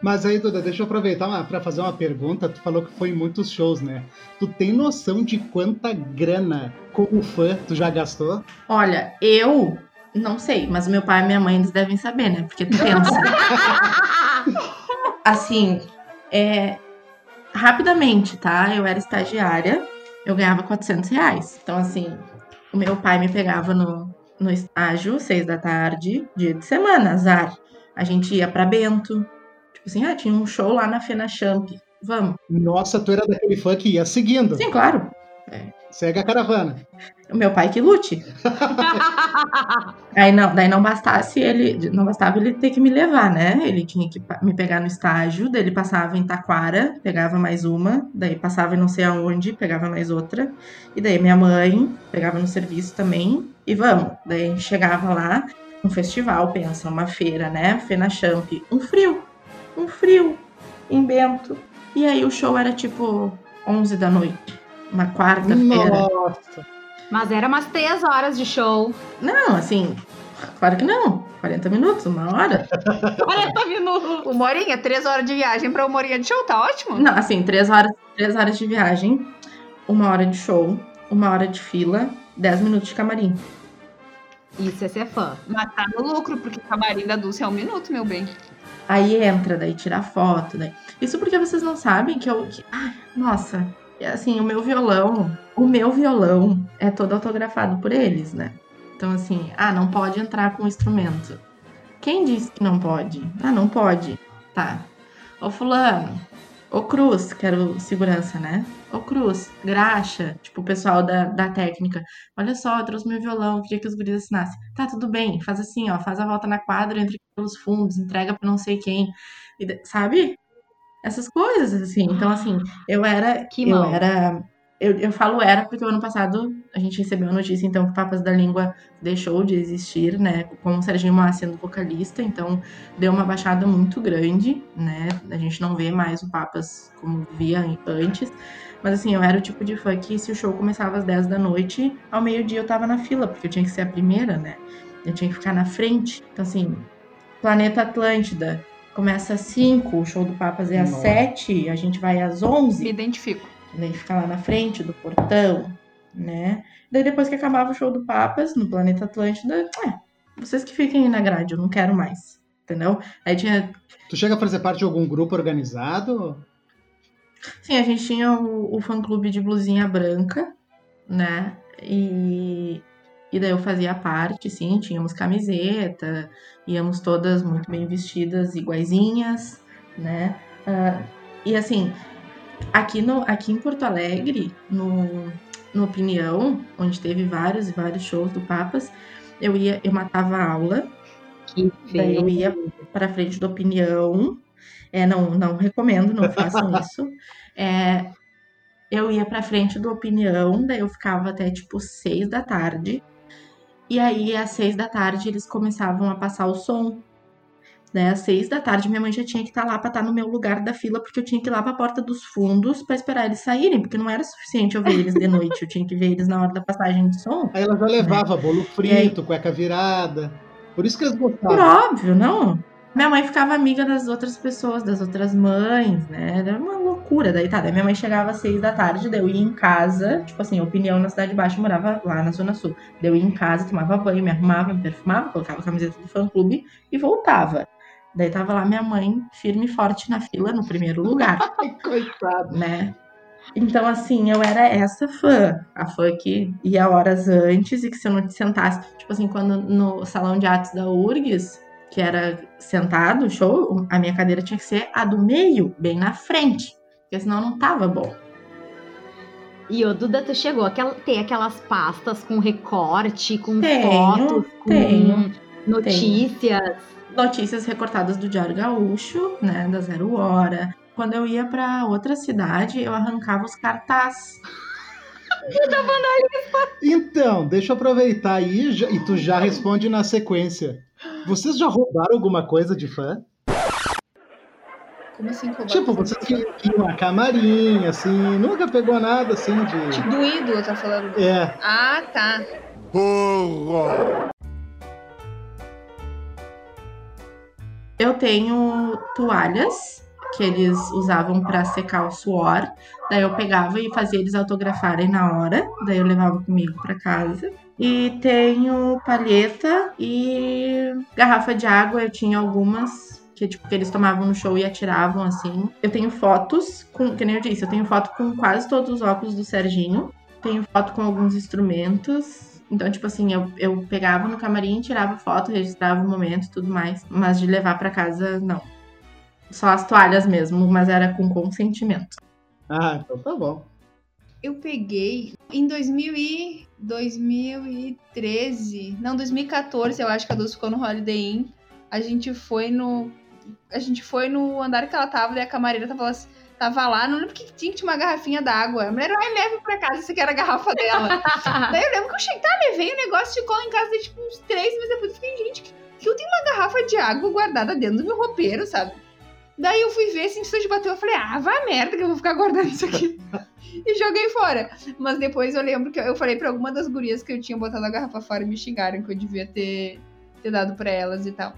Mas aí, Duda, deixa eu aproveitar para fazer uma pergunta. Tu falou que foi em muitos shows, né? Tu tem noção de quanta grana como fã tu já gastou? Olha, eu não sei, mas meu pai e minha mãe eles devem saber, né? Porque tu pensa. assim, é, rapidamente, tá? Eu era estagiária, eu ganhava 400 reais. Então, assim, o meu pai me pegava no, no estágio, seis da tarde, dia de semana, azar. A gente ia pra Bento. Tipo assim, ah, tinha um show lá na Fena Champ. Vamos. Nossa, tu era daquele fã que ia seguindo. Sim, claro. Segue a caravana. O meu pai que lute. Aí não, daí não bastasse ele, não bastava ele ter que me levar, né? Ele tinha que me pegar no estágio, daí ele passava em Taquara, pegava mais uma, daí passava em não sei aonde, pegava mais outra, e daí minha mãe pegava no serviço também, e vamos. Daí a gente chegava lá, um festival, pensa, uma feira, né? Fena Champ, um frio, um frio em Bento. E aí o show era tipo 11 da noite, uma quarta-feira. Nossa. Mas era umas três horas de show. Não, assim, claro que não. 40 minutos, uma hora. 40 minutos. Uma horinha, três horas de viagem pra uma horinha de show, tá ótimo? Não, assim, três horas, três horas de viagem, uma hora de show, uma hora de fila, 10 minutos de camarim. Isso é ser fã. Mas tá no lucro, porque o camarim da Dulce é um minuto, meu bem. Aí entra, daí tira foto, daí. Isso porque vocês não sabem que eu. Que... Ai, nossa, assim, o meu violão, o meu violão é todo autografado por eles, né? Então, assim, ah, não pode entrar com o instrumento. Quem disse que não pode? Ah, não pode. Tá. Ô fulano, ô Cruz, que era o segurança, né? Ô Cruz, graxa, tipo o pessoal da, da técnica. Olha só, eu trouxe meu violão, queria que os guris assinassem. Tá, tudo bem, faz assim, ó, faz a volta na quadra, entra pelos fundos, entrega pra não sei quem. E sabe? Essas coisas, assim. Então, assim, eu era. Que eu mão. era. Eu, eu falo era porque o ano passado a gente recebeu a notícia, então, que o Papas da Língua deixou de existir, né? Com o Serginho Moá sendo vocalista, então deu uma baixada muito grande, né? A gente não vê mais o Papas como via antes. Mas assim, eu era o tipo de fã que se o show começava às 10 da noite, ao meio-dia eu tava na fila, porque eu tinha que ser a primeira, né? Eu tinha que ficar na frente. Então, assim, Planeta Atlântida começa às 5, o show do Papas é às Nossa. 7, a gente vai às 11. Me identifico. Daí fica lá na frente do portão, né? Daí depois que acabava o show do Papas no Planeta Atlântida, é, vocês que fiquem aí na grade, eu não quero mais. Entendeu? Aí tinha. Tu chega a fazer parte de algum grupo organizado? Sim, a gente tinha o, o fã clube de blusinha branca, né? E, e daí eu fazia parte, sim, tínhamos camiseta, íamos todas muito bem vestidas, iguaizinhas, né? Ah, e assim, aqui, no, aqui em Porto Alegre, no, no Opinião, onde teve vários e vários shows do Papas, eu ia, eu matava aula, Que daí eu ia para frente da Opinião, é, não, não recomendo, não façam isso. É, eu ia pra frente do Opinião, daí eu ficava até tipo seis da tarde. E aí, às seis da tarde, eles começavam a passar o som. Né, às seis da tarde, minha mãe já tinha que estar lá pra estar no meu lugar da fila, porque eu tinha que ir lá pra porta dos fundos pra esperar eles saírem, porque não era suficiente eu ver eles de noite, eu tinha que ver eles na hora da passagem de som. Aí ela já levava bolo frito, cueca virada. Por isso que eles Por gostavam. óbvio, não. Minha mãe ficava amiga das outras pessoas, das outras mães, né? Era uma loucura. Daí tá, daí minha mãe chegava às seis da tarde, daí eu ia em casa, tipo assim, opinião na Cidade Baixa, eu morava lá na Zona Sul. Daí eu ia em casa, tomava banho, me arrumava, me perfumava, colocava a camiseta do fã-clube e voltava. Daí tava lá minha mãe, firme e forte na fila, no primeiro lugar. Coitado. né? Então, assim, eu era essa fã. A fã que ia horas antes e que se eu não te sentasse, tipo assim, quando no salão de atos da URGS, que era sentado, show, a minha cadeira tinha que ser a do meio, bem na frente. Porque senão não tava bom. E o Duda, tu chegou a ter aquelas pastas com recorte, com Tenho, fotos, com tenho, notícias. Notícias recortadas do Diário Gaúcho, né, da Zero Hora. Quando eu ia pra outra cidade, eu arrancava os cartazes. Então, deixa eu aproveitar aí já- e tu já responde na sequência. Vocês já roubaram alguma coisa de fã? Como assim, roubar? Tipo, vocês que que iam a camarim, assim, nunca pegou nada assim de. Do ídolo, tá falando? É. Ah, tá. Eu tenho toalhas que eles usavam pra secar o suor. Daí eu pegava e fazia eles autografarem na hora. Daí eu levava comigo pra casa. E tenho palheta e garrafa de água. Eu tinha algumas que tipo que eles tomavam no show e atiravam assim. Eu tenho fotos com, que nem eu disse, eu tenho foto com quase todos os óculos do Serginho. Tenho foto com alguns instrumentos. Então, tipo assim, eu, eu pegava no camarim, tirava foto, registrava o momento e tudo mais. Mas de levar pra casa, não. Só as toalhas mesmo, mas era com consentimento. Ah, então tá bom. Eu peguei em 2000 e 2013, não, 2014, eu acho que a Dulce ficou no Holiday Inn. A gente foi no a gente foi no andar que ela tava, daí a camareira tava lá, tava lá não lembro que tinha que tinha uma garrafinha d'água. A mulher, ai, leve pra casa, isso aqui era a garrafa dela. daí eu lembro que eu cheguei, tá, levei o negócio, ficou lá em casa, daí, tipo, uns três meses depois, eu fiquei, gente, que, que eu tenho uma garrafa de água guardada dentro do meu roupeiro, sabe? Daí eu fui ver, isso de bateu, eu falei, ah, vai merda que eu vou ficar guardando isso aqui. e joguei fora. Mas depois eu lembro que eu falei pra alguma das gurias que eu tinha botado a garrafa fora e me xingaram que eu devia ter, ter dado pra elas e tal.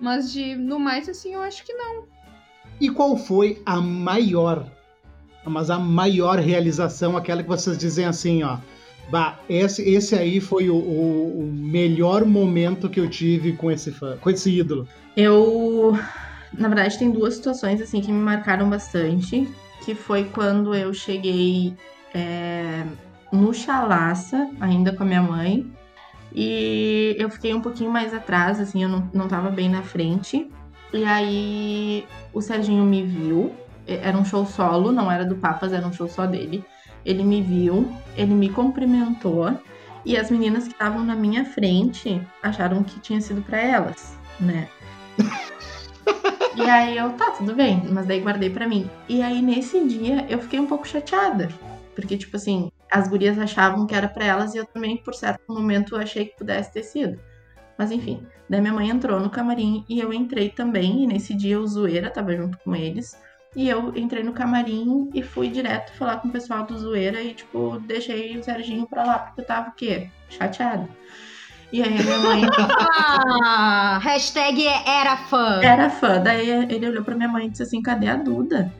Mas de no mais, assim, eu acho que não. E qual foi a maior, mas a maior realização, aquela que vocês dizem assim, ó. Bah, esse, esse aí foi o, o- o melhor momento que eu tive com esse fã, com esse ídolo. Eu, na verdade, tem duas situações assim que me marcaram bastante, que foi quando eu cheguei é, no Chalaça, ainda com a minha mãe, e eu fiquei um pouquinho mais atrás, assim, eu não, não tava bem na frente. E aí o Serginho me viu, era um show solo, não era do Papas, era um show só dele. Ele me viu, ele me cumprimentou, e as meninas que estavam na minha frente acharam que tinha sido pra elas, né? E aí eu, tá, tudo bem, mas daí guardei pra mim. E aí nesse dia eu fiquei um pouco chateada, porque tipo assim, as gurias achavam que era pra elas e eu também por certo momento achei que pudesse ter sido. Mas enfim, daí minha mãe entrou no camarim e eu entrei também, e nesse dia o Zoeira tava junto com eles. E eu entrei no camarim e fui direto falar com o pessoal do Zoeira e, tipo, deixei o Serginho pra lá, porque eu tava o quê? Chateada. E aí a minha mãe Ah, hashtag era fã. era fã. Daí ele olhou pra minha mãe e disse assim: cadê a Duda?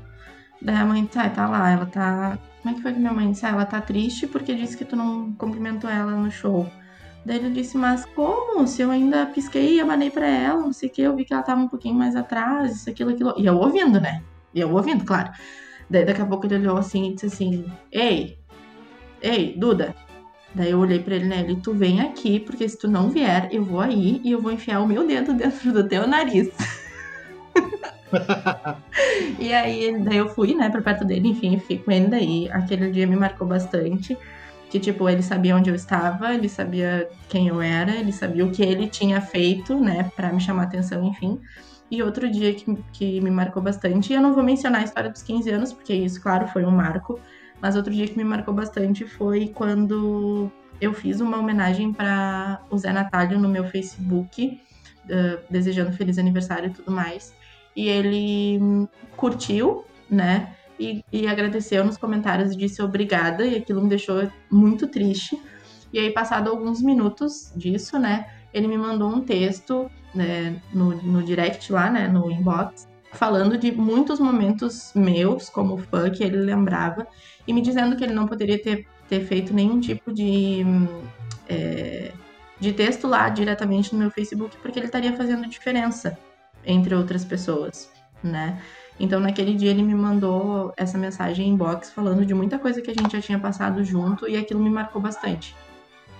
Daí a mãe disse: ah, tá lá, ela tá. Como é que foi que minha mãe disse? Ah, ela tá triste porque disse que tu não cumprimentou ela no show. Daí ele disse: mas como? Se eu ainda pisquei e abanei pra ela, não sei o que, eu vi que ela tava um pouquinho mais atrás, isso, aquilo, aquilo. E eu ouvindo, né? E eu ouvindo, claro. Daí daqui a pouco ele olhou assim e disse assim: Ei, ei, Duda. Daí eu olhei pra ele, né? Ele, tu vem aqui, porque se tu não vier, eu vou aí e eu vou enfiar o meu dedo dentro do teu nariz. e aí, daí eu fui, né, pra perto dele, enfim, fiquei com ele daí. Aquele dia me marcou bastante. Que, tipo, ele sabia onde eu estava, ele sabia quem eu era, ele sabia o que ele tinha feito, né, pra me chamar atenção, enfim. E outro dia que, que me marcou bastante, e eu não vou mencionar a história dos 15 anos, porque isso, claro, foi um marco, Mas outro dia que me marcou bastante foi quando eu fiz uma homenagem para o Zé Natalio no meu Facebook, uh, desejando feliz aniversário e tudo mais. E ele curtiu, né? E, e agradeceu nos comentários e disse obrigada, e aquilo me deixou muito triste. E aí, passado alguns minutos disso, né? Ele me mandou um texto né, no, no direct lá, né? No inbox, falando de muitos momentos meus como fã que ele lembrava e me dizendo que ele não poderia ter, ter feito nenhum tipo de, é, de texto lá diretamente no meu Facebook porque ele estaria fazendo diferença entre outras pessoas, né? Então naquele dia ele me mandou essa mensagem em inbox falando de muita coisa que a gente já tinha passado junto e aquilo me marcou bastante.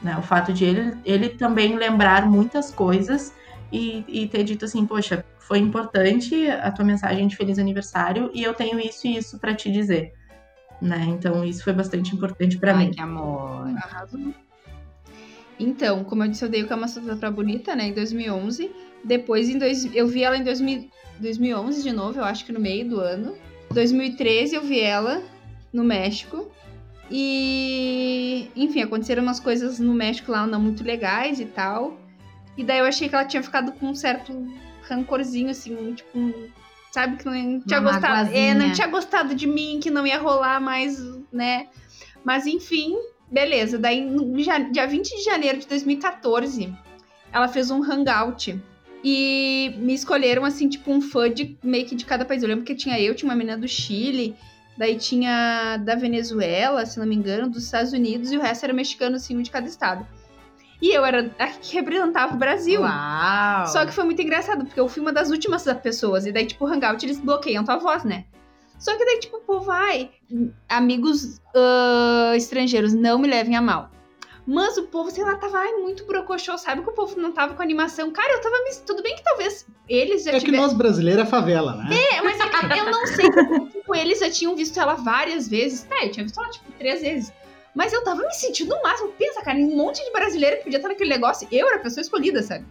Né? O fato de ele, ele também lembrar muitas coisas e, e ter dito assim, poxa, foi importante a tua mensagem de feliz aniversário e eu tenho isso e isso para te dizer né? Então isso foi bastante importante para mim. que amor. Arrasou. Então, como eu disse, eu dei o Kama Sutra pra Bonita, né, em 2011. Depois, em dois, eu vi ela em 2000, 2011 de novo, eu acho que no meio do ano. 2013 eu vi ela no México. E, enfim, aconteceram umas coisas no México lá não muito legais e tal. E daí eu achei que ela tinha ficado com um certo rancorzinho, assim, tipo, um sabe? Que não tinha Uma gostado. É, não tinha gostado de mim, que não ia rolar mais, né? Mas enfim, beleza. Daí, no dia 20 de janeiro de 2014, ela fez um hangout. E me escolheram, assim, tipo, um fã de meio que de cada país. Eu lembro que tinha eu, tinha uma menina do Chile, daí tinha da Venezuela, se não me engano, dos Estados Unidos, e o resto era mexicano, assim, um de cada estado. E eu era a que representava o Brasil. Uau! Só que foi muito engraçado, porque eu fui uma das últimas das pessoas. E daí, tipo, o Hangout, eles bloqueiam tua voz, né? Só que daí, tipo, pô, vai. Amigos ah, estrangeiros, não me levem a mal. Mas o povo, sei lá, tava ai, muito brocochô. Sabe que o povo não tava com animação? Cara, eu tava me... Tudo bem que talvez eles já É que tivessem... nós brasileiros é favela, né? É, mas é que eu não sei. Tipo, eles já tinham visto ela várias vezes. Tá, eu tinha visto ela, tipo, três vezes. Mas eu tava me sentindo no máximo. Pensa, cara, um monte de brasileiro que podia estar naquele negócio. Eu era a pessoa escolhida, sabe?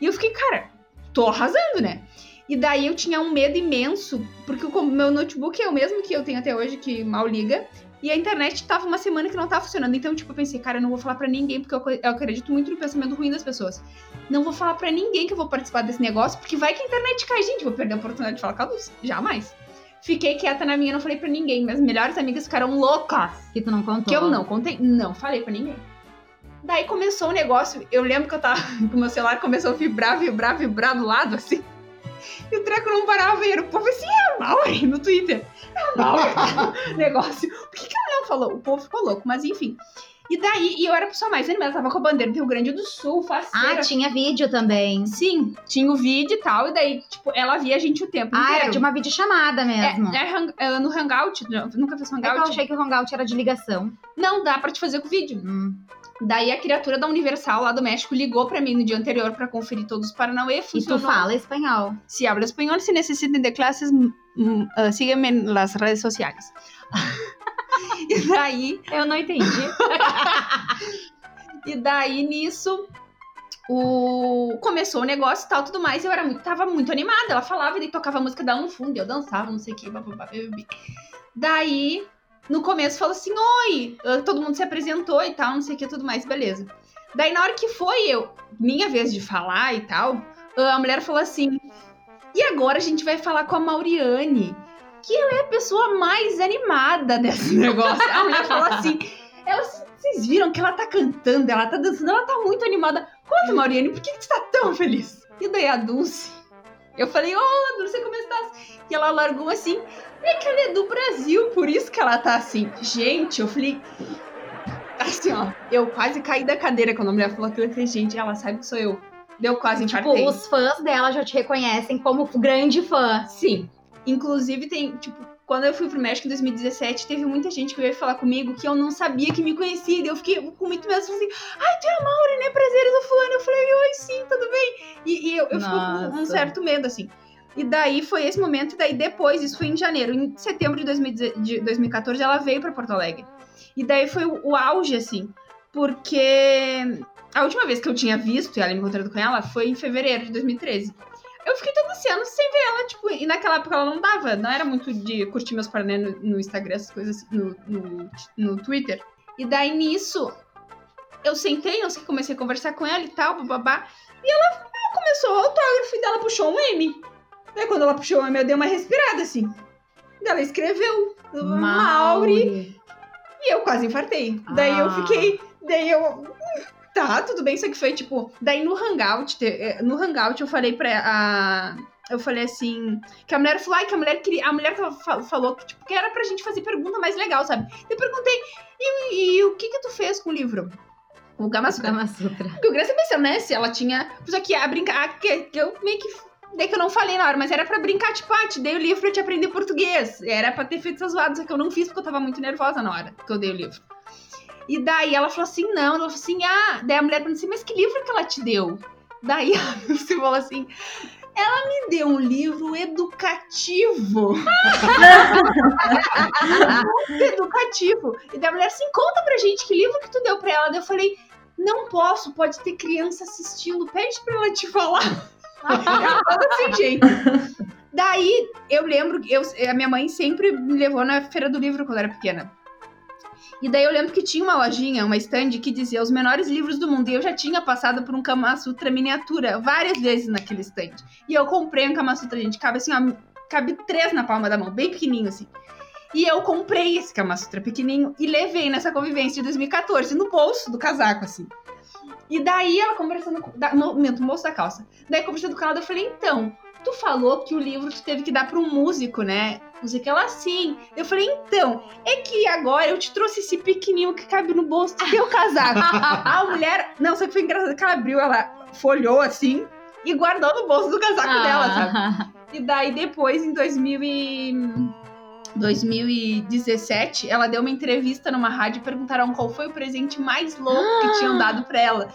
E eu fiquei, cara, tô arrasando, né? E daí eu tinha um medo imenso, porque o meu notebook é o mesmo que eu tenho até hoje, que mal liga. E a internet tava uma semana que não tava funcionando. Então, tipo, eu pensei, cara, eu não vou falar pra ninguém, porque eu, acredito muito no pensamento ruim das pessoas. Não vou falar pra ninguém que eu vou participar desse negócio, porque vai que a internet cai, gente. Vou perder a oportunidade de falar com a Luz. Jamais. Fiquei quieta na minha, não falei pra ninguém. Minhas melhores amigas ficaram loucas. Que tu não contou. Que eu não contei. Não falei pra ninguém. Daí começou o negócio. Eu lembro que eu tava. Que o meu celular começou a vibrar, vibrar, vibrar do lado, assim. E o treco não parava. E era o povo assim, é mal aí no Twitter. É mal negócio. Por que, que ela não falou? O povo ficou louco, mas enfim. E daí, e eu era a pessoa mais animada, tava com a bandeira do Rio Grande do Sul, faceira. Ah, tinha vídeo também. Sim, tinha o vídeo e tal, e daí, tipo, ela via a gente o tempo Ah, inteiro. era de uma videochamada mesmo. É, é hang- é no Hangout, eu nunca fiz É que eu Hangout. achei que o Hangout era de ligação. Não dá pra te fazer com vídeo. Hum. Daí a criatura da Universal lá do México ligou pra mim no dia anterior pra conferir todos os Paranauê. E tu Funcionou. fala espanhol. Se habla espanhol, se necessitem de classes, uh, sígueme nas redes sociais. e daí, Eu não entendi. e daí nisso, o... começou o negócio e tal, tudo mais. Eu era muito, tava muito animada. Ela falava e tocava a música fundo, e eu dançava, não sei o que, bababá. Daí, no começo, falou assim: Oi, todo mundo se apresentou e tal, não sei o que, tudo mais, beleza. Daí, na hora que foi eu, minha vez de falar e tal, a mulher falou assim: E agora a gente vai falar com a Mauriane, que ela é a pessoa mais animada desse negócio. A mulher falou assim: ela, Vocês viram que ela tá cantando, ela tá dançando, ela tá muito animada. Conta, Mauriane, por que, que você tá tão feliz? E daí a Dulce, eu falei: Ô, Dulce, como estás? E ela largou assim: É que ela é do Brasil, por isso que ela tá assim. Gente, eu falei. Assim, ó, eu quase caí da cadeira quando a mulher falou aquilo. Eu falei, gente, ela sabe que sou eu. Deu quase Tipo, infartei. os fãs dela já te reconhecem como grande fã. Sim. Inclusive, tem, tipo, quando eu fui pro México em 2017, teve muita gente que veio falar comigo que eu não sabia que me conhecia. E eu fiquei com muito medo, assim, ai, tu é a Mauri, né? Prazer, eu sou fulano. Eu falei, oi, sim, tudo bem. E, e eu, eu fico com um certo medo, assim. E daí foi esse momento, e daí depois, isso foi em janeiro. Em setembro de, 2010 de 2014, ela veio pra Porto Alegre. E daí foi o, o auge, assim, porque a última vez que eu tinha visto ela me encontrando com ela foi em fevereiro de 2013. Eu fiquei todo esse ano sem ver ela, tipo, e naquela época ela não dava, não era muito de curtir meus parnê no, no Instagram, essas coisas no, no, no Twitter. E daí nisso, eu sentei, não sei, comecei a conversar com ela e tal, babá. E ela, ela começou, o autógrafo e dela puxou um M. Daí quando ela puxou o M, eu dei uma respirada assim. Daí ela escreveu Mauri. E eu quase infartei. Daí eu Ah. fiquei. Daí eu. Tá, tudo bem, só que foi tipo. Daí no Hangout, eh, no Hangout eu falei pra a. Eu falei assim. Que a mulher falou, ai, que a mulher queria. A mulher falou que, tipo, que era pra gente fazer pergunta mais legal, sabe? Eu perguntei, e, e o que que tu fez com o livro? O Gama Sutra. Gama Sutra. Porque queria saber se, né, se ela tinha. Só que a brincar. Que, que eu meio que. Daí que eu não falei na hora, mas era pra brincar, tipo, ah, te dei o livro pra te aprender português. Era pra ter feito essas zoadas, só que eu não fiz porque eu tava muito nervosa na hora que eu dei o livro. E daí ela falou assim, não, ela falou assim, ah, daí a mulher perguntou assim, mas que livro que ela te deu? Daí você falou assim, ela me deu um livro educativo. Educativo. E daí a mulher assim, conta pra gente que livro que tu deu pra ela. Daí eu falei, não posso, pode ter criança assistindo, pede pra ela te falar. Falou assim. Daí eu lembro, eu, a minha mãe sempre me levou na feira do livro quando eu era pequena. E daí eu lembro que tinha uma lojinha, uma stand que dizia os menores livros do mundo. E eu já tinha passado por um Kama Sutra miniatura várias vezes naquele stand. E eu comprei um Kama Sutra, gente. Cabe assim, ó, cabe três na palma da mão, bem pequenininho assim. E eu comprei esse Kama Sutra pequenininho e levei nessa convivência de 2014 no bolso do casaco, assim. E daí ela conversando. Da, no, no bolso da calça. Daí conversando com ela, eu falei, então, tu falou que o livro tu teve que dar pra um músico, né? Música ela sim. Eu falei, então, é que agora eu te trouxe esse pequenininho que cabe no bolso do teu casaco. a mulher. Não, só que foi engraçado que ela abriu, ela folhou assim e guardou no bolso do casaco Ah. dela, sabe? E daí depois, em 2000 e... 2017, ela deu uma entrevista numa rádio e perguntaram qual foi o presente mais louco que tinham dado pra ela.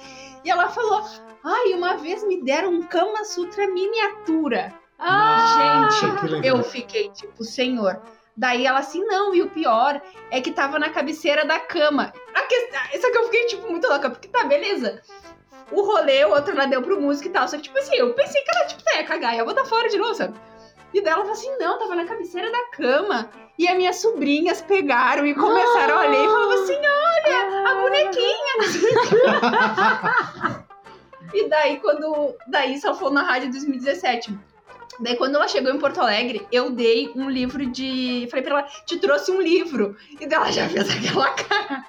E ela falou: Ai, uma vez me deram um Kama Sutra miniatura. Ah, Gente, que legal. eu fiquei tipo, senhor. Daí ela assim, não, e o pior é que tava na cabeceira da cama. A questão, só que eu fiquei, tipo, muito louca, porque tá, beleza. O rolê, o outro ela deu pro músico e tal. Só que, tipo assim, eu pensei que ela, tipo, tá, ia cagar, ia botar fora de novo, sabe? E daí ela falou assim, não, tava na cabeceira da cama. E as minhas sobrinhas pegaram e começaram a olhar e falavam assim, olha, a bonequinha. e daí, quando... Daí só foi na rádio 2017. Daí, quando ela chegou em Porto Alegre, eu dei um livro de. Falei pra ela, te trouxe um livro. E daí ela já fez aquela cara.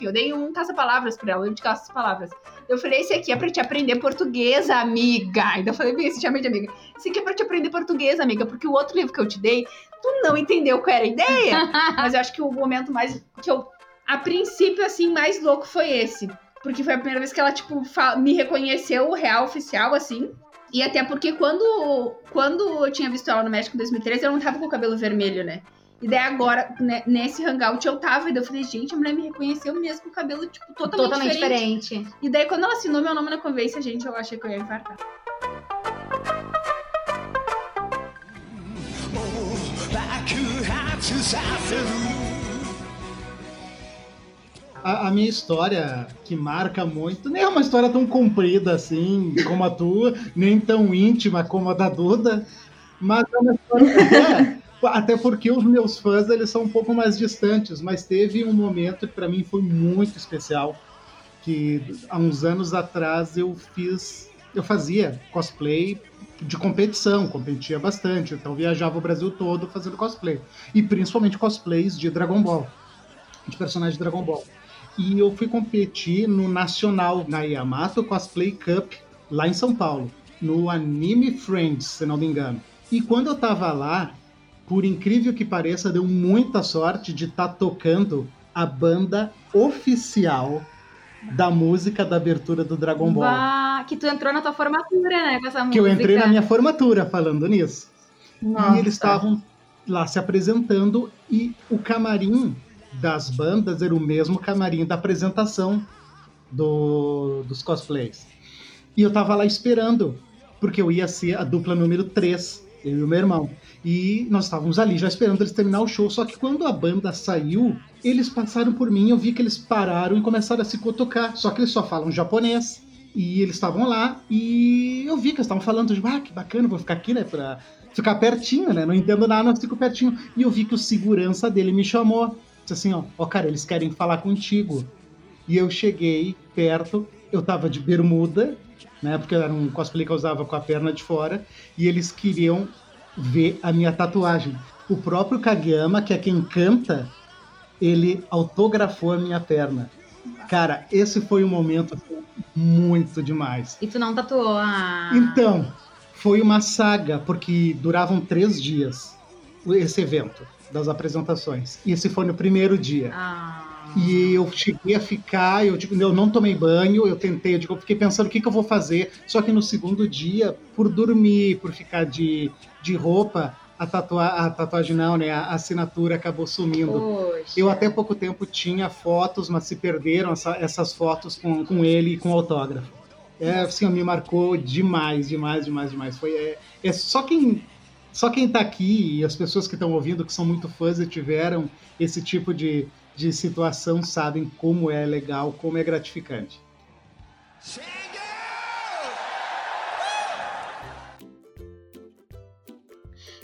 Eu dei um caça-palavras pra ela, um livro de caça-palavras. Eu falei, esse aqui é pra te aprender português, amiga. Ainda falei bem, esse chamei de amiga. Esse aqui é pra te aprender português, amiga, porque o outro livro que eu te dei, tu não entendeu qual era a ideia. Mas eu acho que o momento mais. que eu. A princípio, assim, mais louco foi esse. Porque foi a primeira vez que ela, tipo, me reconheceu o real oficial, assim. E até porque quando, quando eu tinha visto ela no México em 2013, eu não tava com o cabelo vermelho, né? E daí agora, né, nesse hangout eu tava, e daí eu falei, gente, a mulher me reconheceu mesmo com o cabelo, tipo, totalmente, Totalmente diferente. diferente. E daí quando ela assinou meu nome na convivência, gente, eu achei que eu ia infartar. A, a minha história, que marca muito, nem é uma história tão comprida assim como a tua, nem tão íntima como a da Duda, mas é uma história. É, até porque os meus fãs eles são um pouco mais distantes, mas teve um momento que para mim foi muito especial, que há uns anos atrás eu fiz, eu fazia cosplay de competição, competia bastante, então viajava o Brasil todo fazendo cosplay, e principalmente cosplays de Dragon Ball, de personagens de Dragon Ball. E eu fui competir no Nacional, na Yamato Cosplay Cup, lá em São Paulo, no Anime Friends, se não me engano. E quando eu tava lá, por incrível que pareça, deu muita sorte de estar tocando a banda oficial da música da abertura do Dragon Ball. Bah, que tu entrou na tua formatura, né, com essa música. Que eu entrei na minha formatura falando nisso. Nossa. E eles estavam lá se apresentando e o camarim das bandas era o mesmo camarim da apresentação do- dos cosplays. E eu tava lá esperando, porque eu ia ser a dupla número 3, eu e o meu irmão. E nós estávamos ali já esperando eles terminar o show. Só que quando a banda saiu, eles passaram por mim, eu vi que eles pararam e começaram a se cotocar. Só que eles só falam japonês. E eles estavam lá e eu vi que eles estavam falando de, ah, que bacana, vou ficar aqui, né, pra ficar pertinho, né? Não entendo nada, mas fico pertinho. E eu vi que o segurança dele me chamou. Disse assim, ó, ó, cara, eles querem falar contigo. E eu cheguei perto, eu tava de bermuda, né? Porque era um cosplay que eu usava com a perna de fora, e eles queriam ver a minha tatuagem. O próprio Kageyama, que é quem canta, ele autografou a minha perna. Cara, esse foi um momento assim, muito demais. E tu não tatuou a. Então, foi uma saga, porque duravam três dias esse evento das apresentações. E esse foi no primeiro dia. Ah. E eu cheguei a ficar, eu, tipo, eu não tomei banho, eu tentei, eu, digo, eu fiquei pensando o que, que eu vou fazer. Só que no segundo dia, por dormir, por ficar de, de roupa, a, tatua a tatuagem não, né? A assinatura acabou sumindo. Poxa. Eu até pouco tempo tinha fotos, mas se perderam essa, essas fotos com, com ele e com autógrafo. É, assim, me marcou demais, demais, demais, demais. Foi, é, é só quem só quem tá aqui e as pessoas que estão ouvindo, que são muito fãs e tiveram esse tipo de, de situação, sabem como é legal, como é gratificante.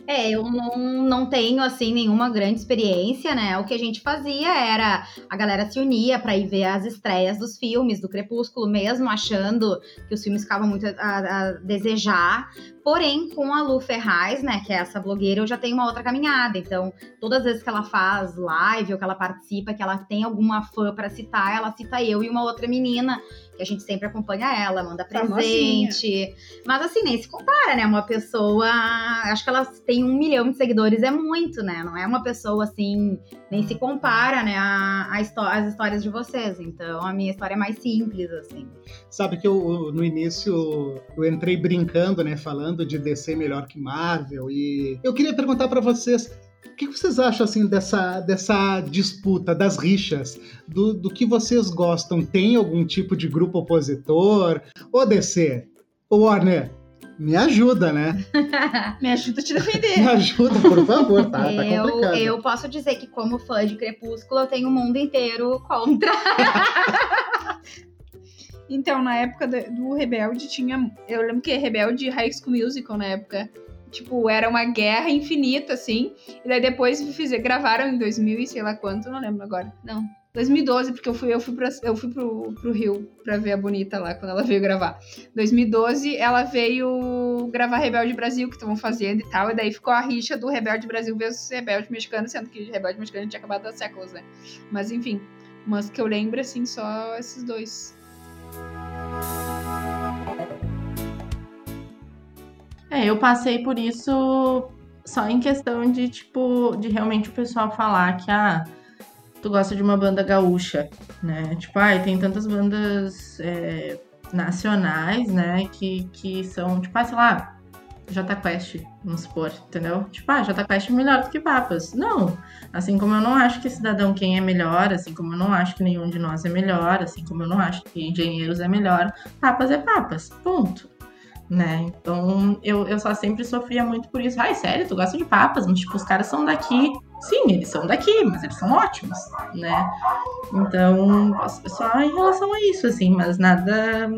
É, eu não, não tenho, assim, nenhuma grande experiência, né? O que a gente fazia era a galera se unia para ir ver as estreias dos filmes, do Crepúsculo, mesmo achando que os filmes ficavam muito a, a desejar. Porém, com a Lu Ferraz, né, que é essa blogueira, eu já tenho uma outra caminhada. Então, todas as vezes que ela faz live ou que ela participa, que ela tem alguma fã para citar, ela cita eu e uma outra menina, que a gente sempre acompanha ela, manda presente. Mas assim, nem se compara, né? Uma pessoa. Acho que ela tem um milhão de seguidores, é muito, né? Não é uma pessoa assim, nem se compara, né? A, a histó as histórias de vocês. Então, a minha história é mais simples, assim. Sabe que eu, no início, eu entrei brincando, né? Falando de DC melhor que Marvel. E eu queria perguntar para vocês. O que vocês acham assim dessa, dessa disputa, das rixas, do, do que vocês gostam? Tem algum tipo de grupo opositor? Ô DC, ô Warner, me ajuda, né? Me ajuda a te defender. Me ajuda, por favor, tá, tá eu, complicado. eu posso dizer que, como fã de Crepúsculo, eu tenho o mundo inteiro contra. Então, na época do, Rebelde, tinha. Eu lembro que Rebelde High School Musical na época. Tipo, era uma guerra infinita, assim. E daí depois fiz, gravaram em 2000 e sei lá quanto, não lembro agora. Não. 2012, porque eu fui, eu fui, pra, eu fui pro, pro Rio pra ver a Bonita lá, quando ela veio gravar. 2012, ela veio gravar Rebelde Brasil, que estavam fazendo e tal, e daí ficou a rixa do Rebelde Brasil versus Rebelde Mexicano, sendo que Rebelde Mexicano tinha acabado há séculos, né? Mas enfim, mas que eu lembro, assim, só esses dois. É, eu passei por isso só em questão de, tipo, de realmente o pessoal falar que, ah, tu gosta de uma banda gaúcha, né? Tipo, ah, tem tantas bandas é, nacionais, né, que, que são, tipo, ah, sei lá, Jota Quest, vamos supor, entendeu? Tipo, ah, Jota Quest é melhor do que Papas. Não. Assim como eu não acho que Cidadão Quem é melhor, assim como eu não acho que nenhum de nós é melhor, assim como eu não acho que Engenheiros é melhor, Papas é Papas. Ponto né? Então eu, eu só sempre sofria muito por isso. Ai, sério, tu gosta de papas? Mas, tipo, os caras são daqui. Sim, eles são daqui, mas eles são ótimos, né? Então, só em relação a isso, assim, mas nada.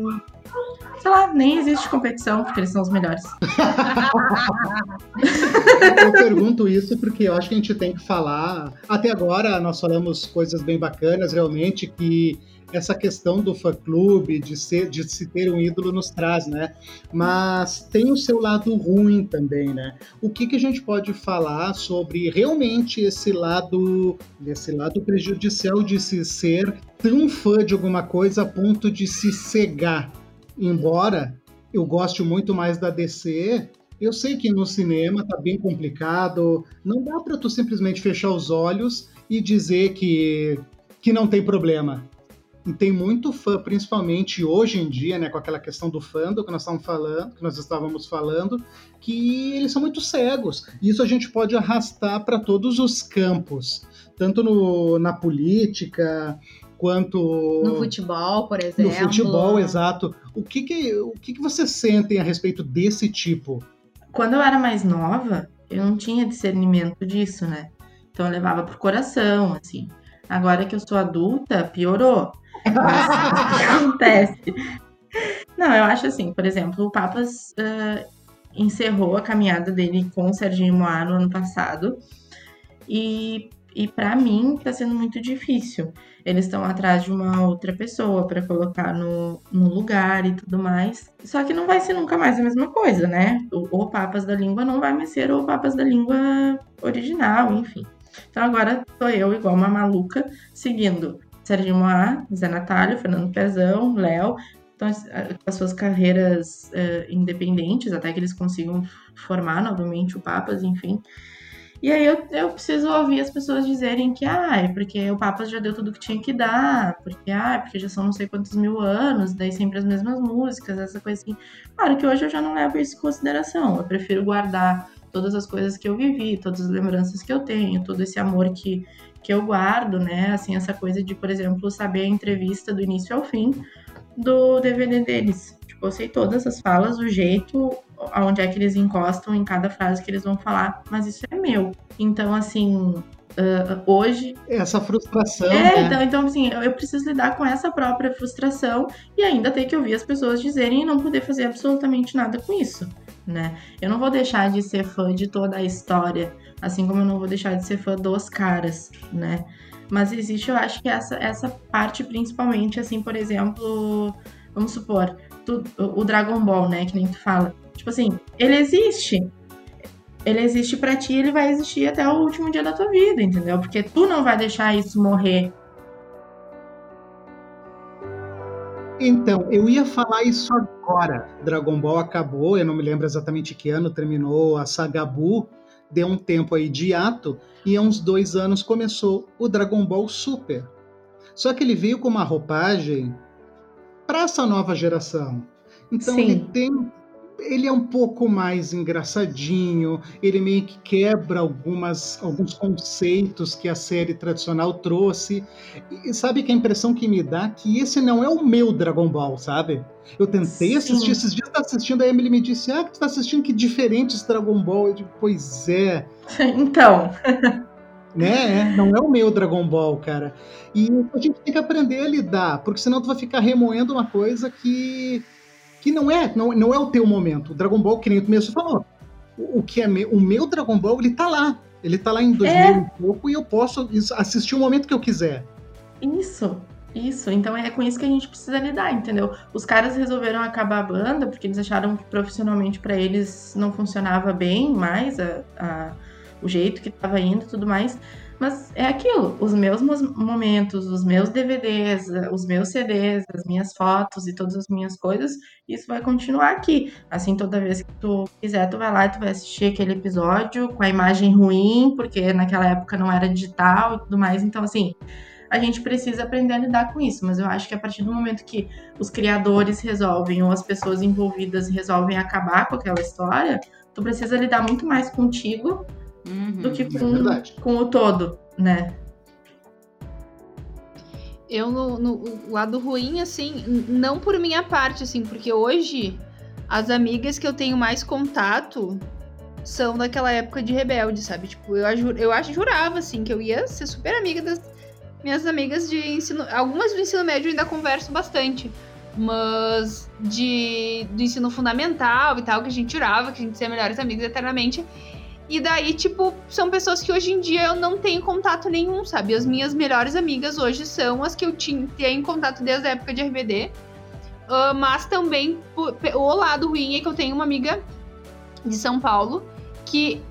Sei lá, nem existe competição, porque eles são os melhores. eu pergunto isso porque eu acho que a gente tem que falar. Até agora nós falamos coisas bem bacanas, realmente, que essa questão do fã-clube, de, de se ter um ídolo nos traz, né? Mas tem o seu lado ruim também, né? O que, que a gente pode falar sobre realmente esse lado, esse lado prejudicial de se ser tão fã de alguma coisa a ponto de se cegar? Embora eu goste muito mais da DC, eu sei que no cinema tá bem complicado, não dá para tu simplesmente fechar os olhos e dizer que, que não tem problema. E tem muito fã, principalmente hoje em dia, né, com aquela questão do fandom que nós estávamos falando, que nós estávamos falando, que eles são muito cegos. E isso a gente pode arrastar para todos os campos, tanto no, na política, quanto no futebol, por exemplo. No futebol, exato. O que que, o que que vocês sentem a respeito desse tipo? Quando eu era mais nova, eu não tinha discernimento disso, né? Então eu levava pro coração, assim. Agora que eu sou adulta, piorou. Acontece? Não, eu acho assim, por exemplo, o Papas uh, encerrou a caminhada dele com o Serginho Moá no ano passado. E, e para mim tá sendo muito difícil. Eles estão atrás de uma outra pessoa para colocar no, no lugar e tudo mais. Só que não vai ser nunca mais a mesma coisa, né? O, o Papas da Língua não vai mais ser o Papas da Língua original, enfim. Então agora sou eu, igual uma maluca, seguindo Serginho Moá, Zé Natália, Fernando Pezão, Léo, então, as suas carreiras uh, independentes, até que eles consigam formar novamente o Papas, enfim. E aí eu, eu preciso ouvir as pessoas dizerem que, ah, é porque o Papa já deu tudo que tinha que dar, porque, ah, porque já são não sei quantos mil anos, daí sempre as mesmas músicas, essa coisa assim. Claro que hoje eu já não levo isso em consideração, eu prefiro guardar todas as coisas que eu vivi, todas as lembranças que eu tenho, todo esse amor que, que eu guardo, né? Assim, essa coisa de, por exemplo, saber a entrevista do início ao fim do DVD deles. Tipo, eu sei todas as falas, o jeito, aonde é que eles encostam em cada frase que eles vão falar, mas isso é meu. Então, assim, Uh, hoje. Essa frustração. É, né? então, então, assim, eu, eu, preciso lidar com essa própria frustração e ainda ter que ouvir as pessoas dizerem e não poder fazer absolutamente nada com isso, né? Eu não vou deixar de ser fã de toda a história, assim como eu não vou deixar de ser fã dos caras, né? Mas existe, eu acho que essa, essa parte principalmente, assim, por exemplo, vamos supor, tu, o Dragon Ball, né, que nem tu fala. Tipo assim, ele existe. Ele existe para ti, ele vai existir até o último dia da tua vida, entendeu? Porque tu não vai deixar isso morrer. Então, eu ia falar isso agora. Dragon Ball acabou, eu não me lembro exatamente que ano terminou a saga Buu, deu um tempo aí de ato, e há uns dois anos começou o Dragon Ball Super. Só que ele veio com uma roupagem para essa nova geração. Então Sim. ele tem ele é um pouco mais engraçadinho, ele meio que quebra algumas, alguns conceitos que a série tradicional trouxe. E sabe que a impressão que me dá que esse não é o meu Dragon Ball, sabe? Eu tentei Sim. assistir, esses dias tá assistindo, a Emily me disse, ah, que tu tá assistindo que diferente esse Dragon Ball. Eu digo, pois é. então... né? É, não é o meu Dragon Ball, cara. E a gente tem que aprender a lidar, porque senão tu vai ficar remoendo uma coisa que que não é, não, não é o teu momento. O Dragon Ball, que nem tu mesmo falou, o, o que é meu, o meu Dragon Ball, ele tá lá. Ele tá lá em 2000 é. e pouco e eu posso assistir o momento que eu quiser. Isso, isso. Então é com isso que a gente precisa lidar, entendeu? Os caras resolveram acabar a banda porque eles acharam que profissionalmente para eles não funcionava bem mais a, a, o jeito que tava indo e tudo mais. Mas é aquilo, os meus momentos, os meus DVDs, os meus CDs, as minhas fotos e todas as minhas coisas, isso vai continuar aqui. Assim, toda vez que tu quiser, tu vai lá e tu vai assistir aquele episódio com a imagem ruim, porque naquela época não era digital e tudo mais. Então, assim, a gente precisa aprender a lidar com isso. Mas eu acho que a partir do momento que os criadores resolvem ou as pessoas envolvidas resolvem acabar com aquela história, tu precisa lidar muito mais contigo uhum, do que com, é com o todo, né? Eu, no, no lado ruim, assim, não por minha parte, assim, porque hoje as amigas que eu tenho mais contato são daquela época de rebelde, sabe? Tipo, eu, eu jurava, assim, que eu ia ser super amiga das minhas amigas de ensino. Algumas do ensino médio eu ainda converso bastante. Mas de, do ensino fundamental e tal, que a gente jurava que a gente ia ser melhores amigas eternamente. E daí, tipo, são pessoas que hoje em dia eu não tenho contato nenhum, sabe? As minhas melhores amigas hoje são as que eu tinha, tenho contato desde a época de RBD. Uh, ah, mas também o lado ruim é que eu tenho uma amiga de São Paulo que,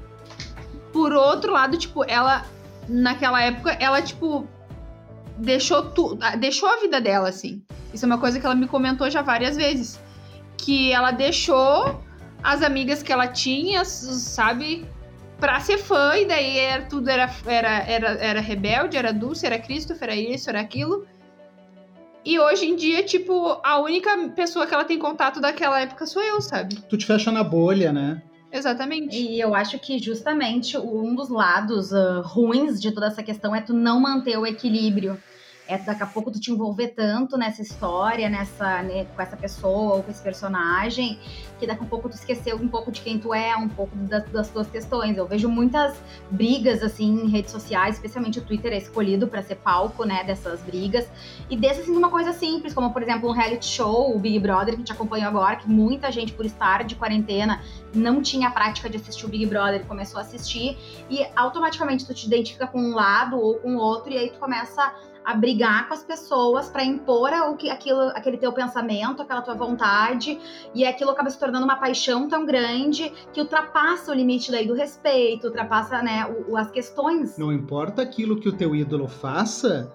por outro lado, tipo, ela, naquela época, ela, tipo, deixou tudo, deixou a vida dela, assim. Isso é uma coisa que ela me comentou já várias vezes. Que ela deixou as amigas que ela tinha, sabe, pra ser fã, e daí era, tudo era, era, era, era rebelde, era Dulce, era Christopher, era isso, era aquilo. E hoje em dia, tipo, a única pessoa que ela tem contato daquela época sou eu, sabe? Tu te fecha na bolha, né? Exatamente. E eu acho que justamente um dos lados uh, ruins de toda essa questão é tu não manter o equilíbrio. É daqui a pouco tu te envolver tanto nessa história, nessa, né, com essa pessoa ou com esse personagem, que daqui a pouco tu esqueceu um pouco de quem tu é, um pouco das, das tuas questões. Eu vejo muitas brigas assim em redes sociais, especialmente o Twitter é escolhido para ser palco, né, dessas brigas. E desse assim uma coisa simples, como por exemplo um reality show, o Big Brother que te acompanhou agora, que muita gente por estar de quarentena não tinha a prática de assistir o Big Brother começou a assistir e automaticamente tu te identifica com um lado ou com o outro e aí tu começa a brigar com as pessoas para impor o que, aquilo, aquele teu pensamento, aquela tua vontade, e aquilo acaba se tornando uma paixão tão grande que ultrapassa o limite daí do respeito, ultrapassa né, o, as questões. Não importa aquilo que o teu ídolo faça,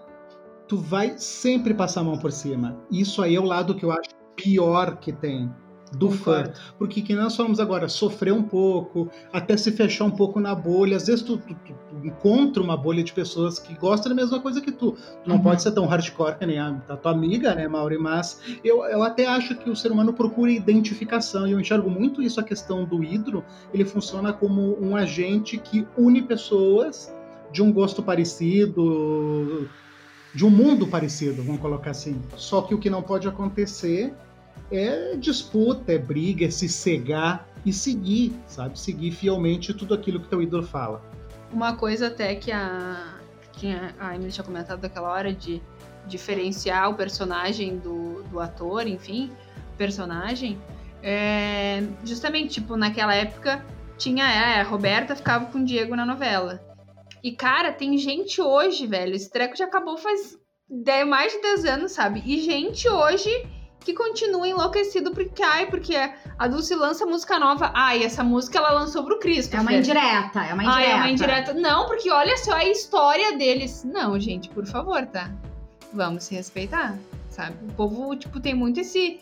tu vai sempre passar a mão por cima. Isso aí é o lado que eu acho pior que tem do fã. Porque que nós falamos agora, sofrer um pouco, até se fechar um pouco na bolha. Às vezes tu, tu, tu, tu encontra uma bolha de pessoas que gostam da mesma coisa que tu. Tu não uhum. pode ser tão hardcore que nem a, a tua amiga, né, Mauri? Mas eu, eu até acho que o ser humano procura identificação. E eu enxergo muito isso, a questão do hidro. Ele funciona como um agente que une pessoas de um gosto parecido, de um mundo parecido, vamos colocar assim. Só que o que não pode acontecer é disputa, é briga, é se cegar e seguir, sabe? Seguir fielmente tudo aquilo que teu ídolo fala. Uma coisa até que a, que a Emily tinha comentado daquela hora de diferenciar o personagem do, do ator, enfim, personagem, é, justamente, tipo, naquela época tinha, é, a Roberta ficava com o Diego na novela. E, cara, tem gente hoje, velho, esse treco já acabou faz mais de 10 anos, sabe? E gente hoje que continua enlouquecido porque, ai, porque a Dulce lança música nova. Ai, essa música ela lançou pro Cristo. É uma indireta, é uma indireta. Ai, é uma indireta. Não, porque olha só a história deles. Não, gente, por favor, tá? Vamos se respeitar, sabe? O povo, tipo, tem muito esse.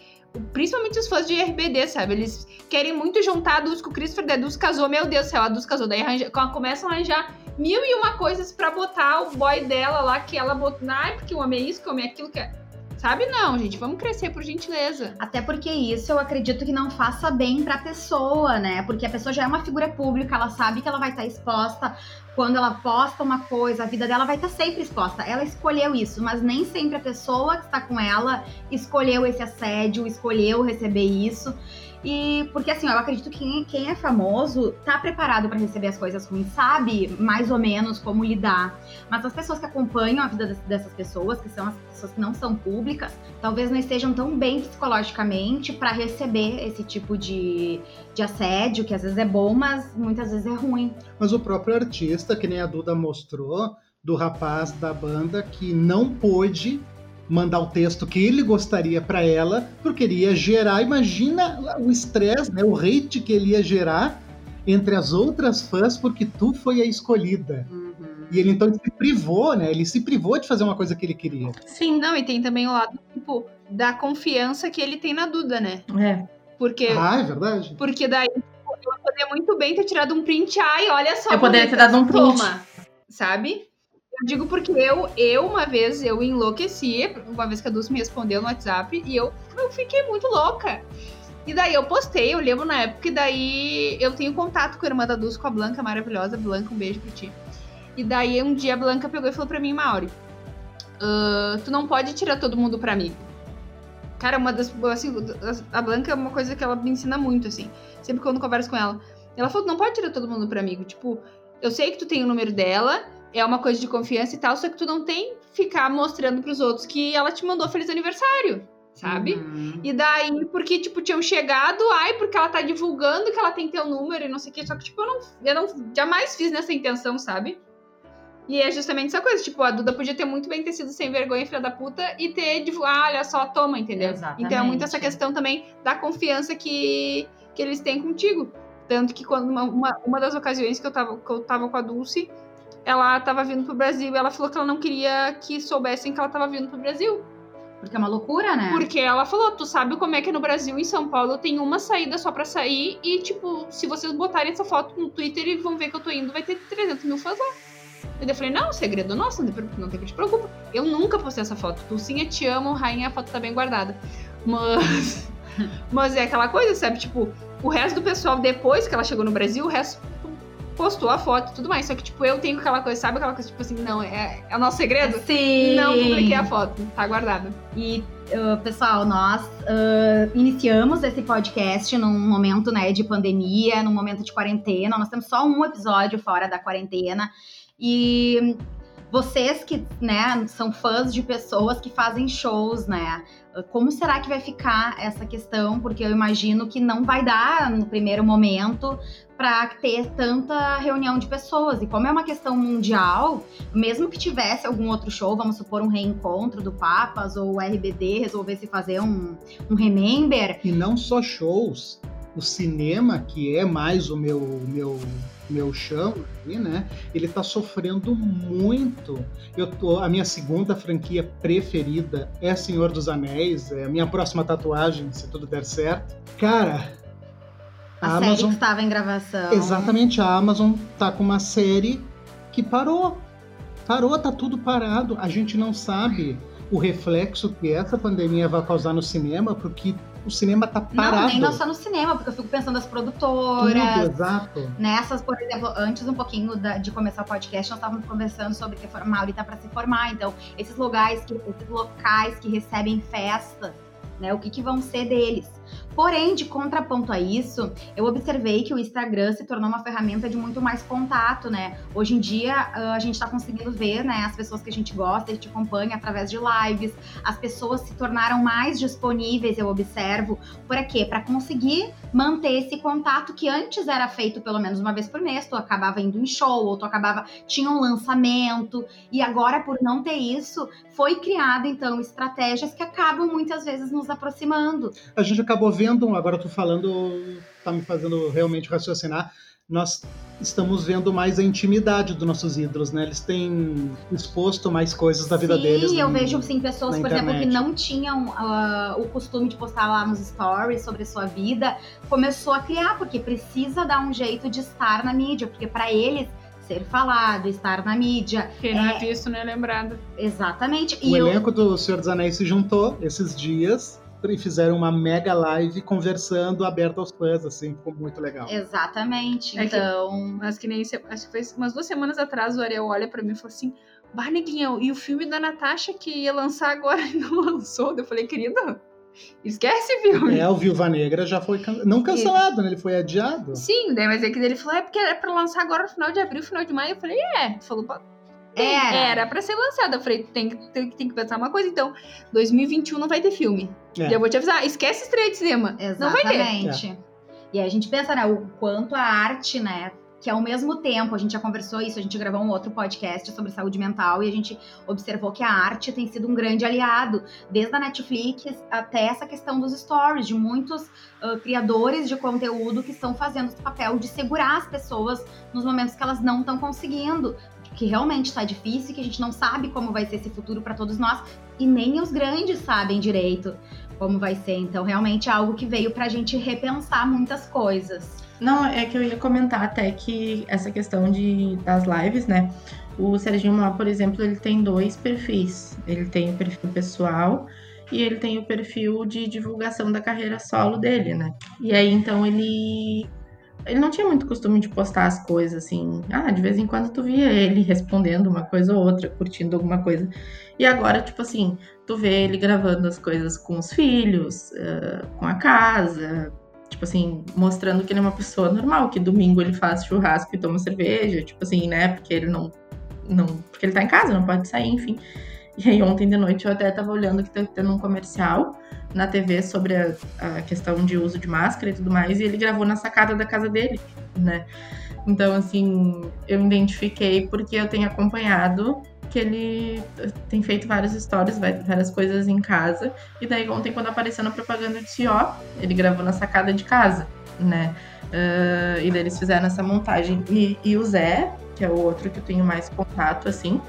Principalmente os fãs de RBD, sabe? Eles querem muito juntar a Dulce com o Christopher. Daí a Dulce casou, meu Deus do céu, a Dulce casou. Daí arranja, começam a arranjar mil e uma coisas para botar o boy dela lá, que ela botou. Ai, porque o homem é isso, que o homem é aquilo, que é Sabe não, gente, vamos crescer por gentileza. Até porque isso eu acredito que não faça bem pra pessoa, né? Porque a pessoa já é uma figura pública, ela sabe que ela vai estar exposta. Quando ela posta uma coisa, a vida dela vai estar sempre exposta. Ela escolheu isso, mas nem sempre a pessoa que está com ela escolheu esse assédio, escolheu receber isso. E porque assim, eu acredito que quem, quem é famoso tá preparado para receber as coisas ruins, sabe mais ou menos como lidar. Mas as pessoas que acompanham a vida dessas pessoas, que são as pessoas que não são públicas, talvez não estejam tão bem psicologicamente para receber esse tipo de, de assédio, que às vezes é bom, mas muitas vezes é ruim. Mas o próprio artista, que nem a Duda mostrou, do rapaz da banda que não pôde mandar o texto que ele gostaria para ela, porque ele ia gerar, imagina o estresse, né, o hate que ele ia gerar entre as outras fãs porque tu foi a escolhida. Uhum. E ele então se privou, né? Ele se privou de fazer uma coisa que ele queria. Sim, não, e tem também o lado, tipo, da confiança que ele tem na Duda, né? É. Porque. Ah, é verdade. Porque daí tipo, eu poderia muito bem ter tirado um print, ai, olha só. Eu poderia ter dado um print. Toma, sabe? Eu digo porque eu, eu, uma vez, eu enlouqueci, uma vez que a Dulce me respondeu no WhatsApp, e eu, eu fiquei muito louca. E daí eu postei, eu lembro na época, e daí eu tenho contato com a irmã da Dulce, com a Blanca, maravilhosa. Blanca, um beijo pra ti. E daí um dia a Blanca pegou e falou pra mim, Mauri, uh, tu não pode tirar todo mundo pra amigo. Cara, uma das. Assim, a Blanca é uma coisa que ela me ensina muito, assim. Sempre quando eu converso com ela. Ela falou: não pode tirar todo mundo pra amigo. Tipo, eu sei que tu tem o número dela, é uma coisa de confiança e tal, só que tu não tem ficar mostrando pros outros que ela te mandou feliz aniversário, sabe? Uhum. E daí, porque, tipo, tinham chegado, ai, porque ela tá divulgando que ela tem teu número e não sei o que, só que, tipo, eu não, eu não jamais fiz nessa intenção, sabe? E é justamente essa coisa, tipo, a Duda podia ter muito bem ter sido sem vergonha, filha da puta, e ter divulgado, ah, olha só, toma, entendeu? Exatamente. Então é muito essa questão também da confiança que, que eles têm contigo. Tanto que quando uma, uma, uma das ocasiões que eu, tava, que eu tava com a Dulce, ela tava vindo pro Brasil e ela falou que ela não queria que soubessem que ela tava vindo pro Brasil. Porque é uma loucura, né? Porque ela falou, tu sabe como é que no Brasil, em São Paulo, tem uma saída só pra sair e, tipo, se vocês botarem essa foto no Twitter e vão ver que eu tô indo, vai ter 300 mil fãs lá. E eu falei, não, segredo nosso, não tem que te preocupar. Eu nunca postei essa foto. Dulcinha, te amo, rainha, a foto tá bem guardada. Mas... Mas é aquela coisa, sabe? Tipo, o resto do pessoal, depois que ela chegou no Brasil, o resto postou a foto e tudo mais. Só que, tipo, eu tenho aquela coisa, sabe aquela coisa, tipo assim, não, é, é o nosso segredo? Sim. Não publiquei a foto, tá guardada. E, uh, pessoal, nós uh, iniciamos esse podcast num momento né, de pandemia, num momento de quarentena. Nós temos só um episódio fora da quarentena. E vocês que né, são fãs de pessoas que fazem shows, né? Como será que vai ficar essa questão? Porque eu imagino que não vai dar no primeiro momento para ter tanta reunião de pessoas. E como é uma questão mundial, mesmo que tivesse algum outro show, vamos supor um reencontro do Papas ou o RBD resolvesse fazer um, um Remember. E não só shows, o cinema, que é mais o meu, meu meu chão aqui, né? Ele tá sofrendo muito. Eu tô, a minha segunda franquia preferida é Senhor dos Anéis, é a minha próxima tatuagem, se tudo der certo. Cara, a, a série Amazon, que estava em gravação. Exatamente, a Amazon tá com uma série que parou. Parou, tá tudo parado. A gente não sabe o reflexo que essa pandemia vai causar no cinema, porque o cinema tá parado. Não, nem não só no cinema, porque eu fico pensando nas produtoras. Tudo, exato. Nessas, por exemplo, antes um pouquinho da, de começar o podcast, nós estávamos conversando sobre que a Mauri tá para se formar. Então, esses locais que, esses locais que recebem festas, né? O que, que vão ser deles? Porém, de contraponto a isso, eu observei que o Instagram se tornou uma ferramenta de muito mais contato, né? Hoje em dia, ah, a gente está conseguindo ver, né, as pessoas que a gente gosta, a gente acompanha através de lives, as pessoas se tornaram mais disponíveis, eu observo. Por quê? Para conseguir manter esse contato que antes era feito pelo menos uma vez por mês, tu acabava indo em show, ou tu acabava, tinha um lançamento, e agora, por não ter isso, foi criada, então, estratégias que acabam muitas vezes nos aproximando. A gente acabou vendo vendo, agora eu tô falando, tá me fazendo realmente raciocinar, nós estamos vendo mais a intimidade dos nossos ídolos, né? Eles têm exposto mais coisas da vida sim, deles. Sim, eu vejo sim pessoas, por exemplo, que não tinham uh, o costume de postar lá nos stories sobre a sua vida, começou a criar porque precisa dar um jeito de estar na mídia, porque para eles ser falado, estar na mídia. Quem não é, é visto não é lembrado. Exatamente. O e elenco eu... do Senhor dos Anéis se juntou esses dias e fizeram uma mega live conversando aberto aos fãs, assim, ficou muito legal. Exatamente. É então. Que, mas que nem acho que foi umas duas semanas atrás o Ariel olha para mim e falou assim: Bah, neguinho, e o filme da Natasha que ia lançar agora e não lançou? Eu falei, querida, Esquece o filme. É, o Viúva Negra já foi can... não cancelado, né? Ele foi adiado. Sim, daí mas é que ele falou, é porque era pra lançar agora no final de abril, final de maio. Eu falei, é. Ele falou, era. Era pra ser lançada. Eu falei, tem, tem, tem que pensar uma coisa. Então, 2021 não vai ter filme. É. E eu vou te avisar, esquece estreia de cinema. Exatamente. Não vai ter. É. E aí a gente pensa, né, o quanto a arte, né, que ao mesmo tempo, a gente já conversou isso, a gente gravou um outro podcast sobre saúde mental e a gente observou que a arte tem sido um grande aliado, desde a Netflix até essa questão dos stories, de muitos uh, criadores de conteúdo que estão fazendo esse papel de segurar as pessoas nos momentos que elas não estão conseguindo, que realmente está difícil, que a gente não sabe como vai ser esse futuro para todos nós e nem os grandes sabem direito como vai ser. Então, realmente é algo que veio para a gente repensar muitas coisas. Não, é que eu ia comentar até que essa questão de, das lives, né? O Serginho Mal, por exemplo, ele tem dois perfis. Ele tem o perfil pessoal e ele tem o perfil de divulgação da carreira solo dele, né? E aí, então, ele ele não tinha muito costume de postar as coisas assim. Ah, de vez em quando tu via ele respondendo uma coisa ou outra, curtindo alguma coisa. E agora, tipo assim, tu vê ele gravando as coisas com os filhos, uh, com a casa, tipo assim, mostrando que ele é uma pessoa normal, que domingo ele faz churrasco e toma cerveja, tipo assim, né? Porque ele não. não porque ele tá em casa, não pode sair, enfim. E aí ontem de noite eu até tava olhando que tá tendo um comercial na TV sobre a, a, questão de uso de máscara e tudo mais, e ele gravou na sacada da casa dele, né? Então, assim, eu identifiquei porque eu tenho acompanhado que ele tem feito várias histórias, várias coisas em casa, e daí ontem, quando apareceu na propaganda de Cio, ele gravou na sacada de casa, né? Uh, e daí eles fizeram essa montagem. E, e o Zé, que é o outro que eu tenho mais contato, assim,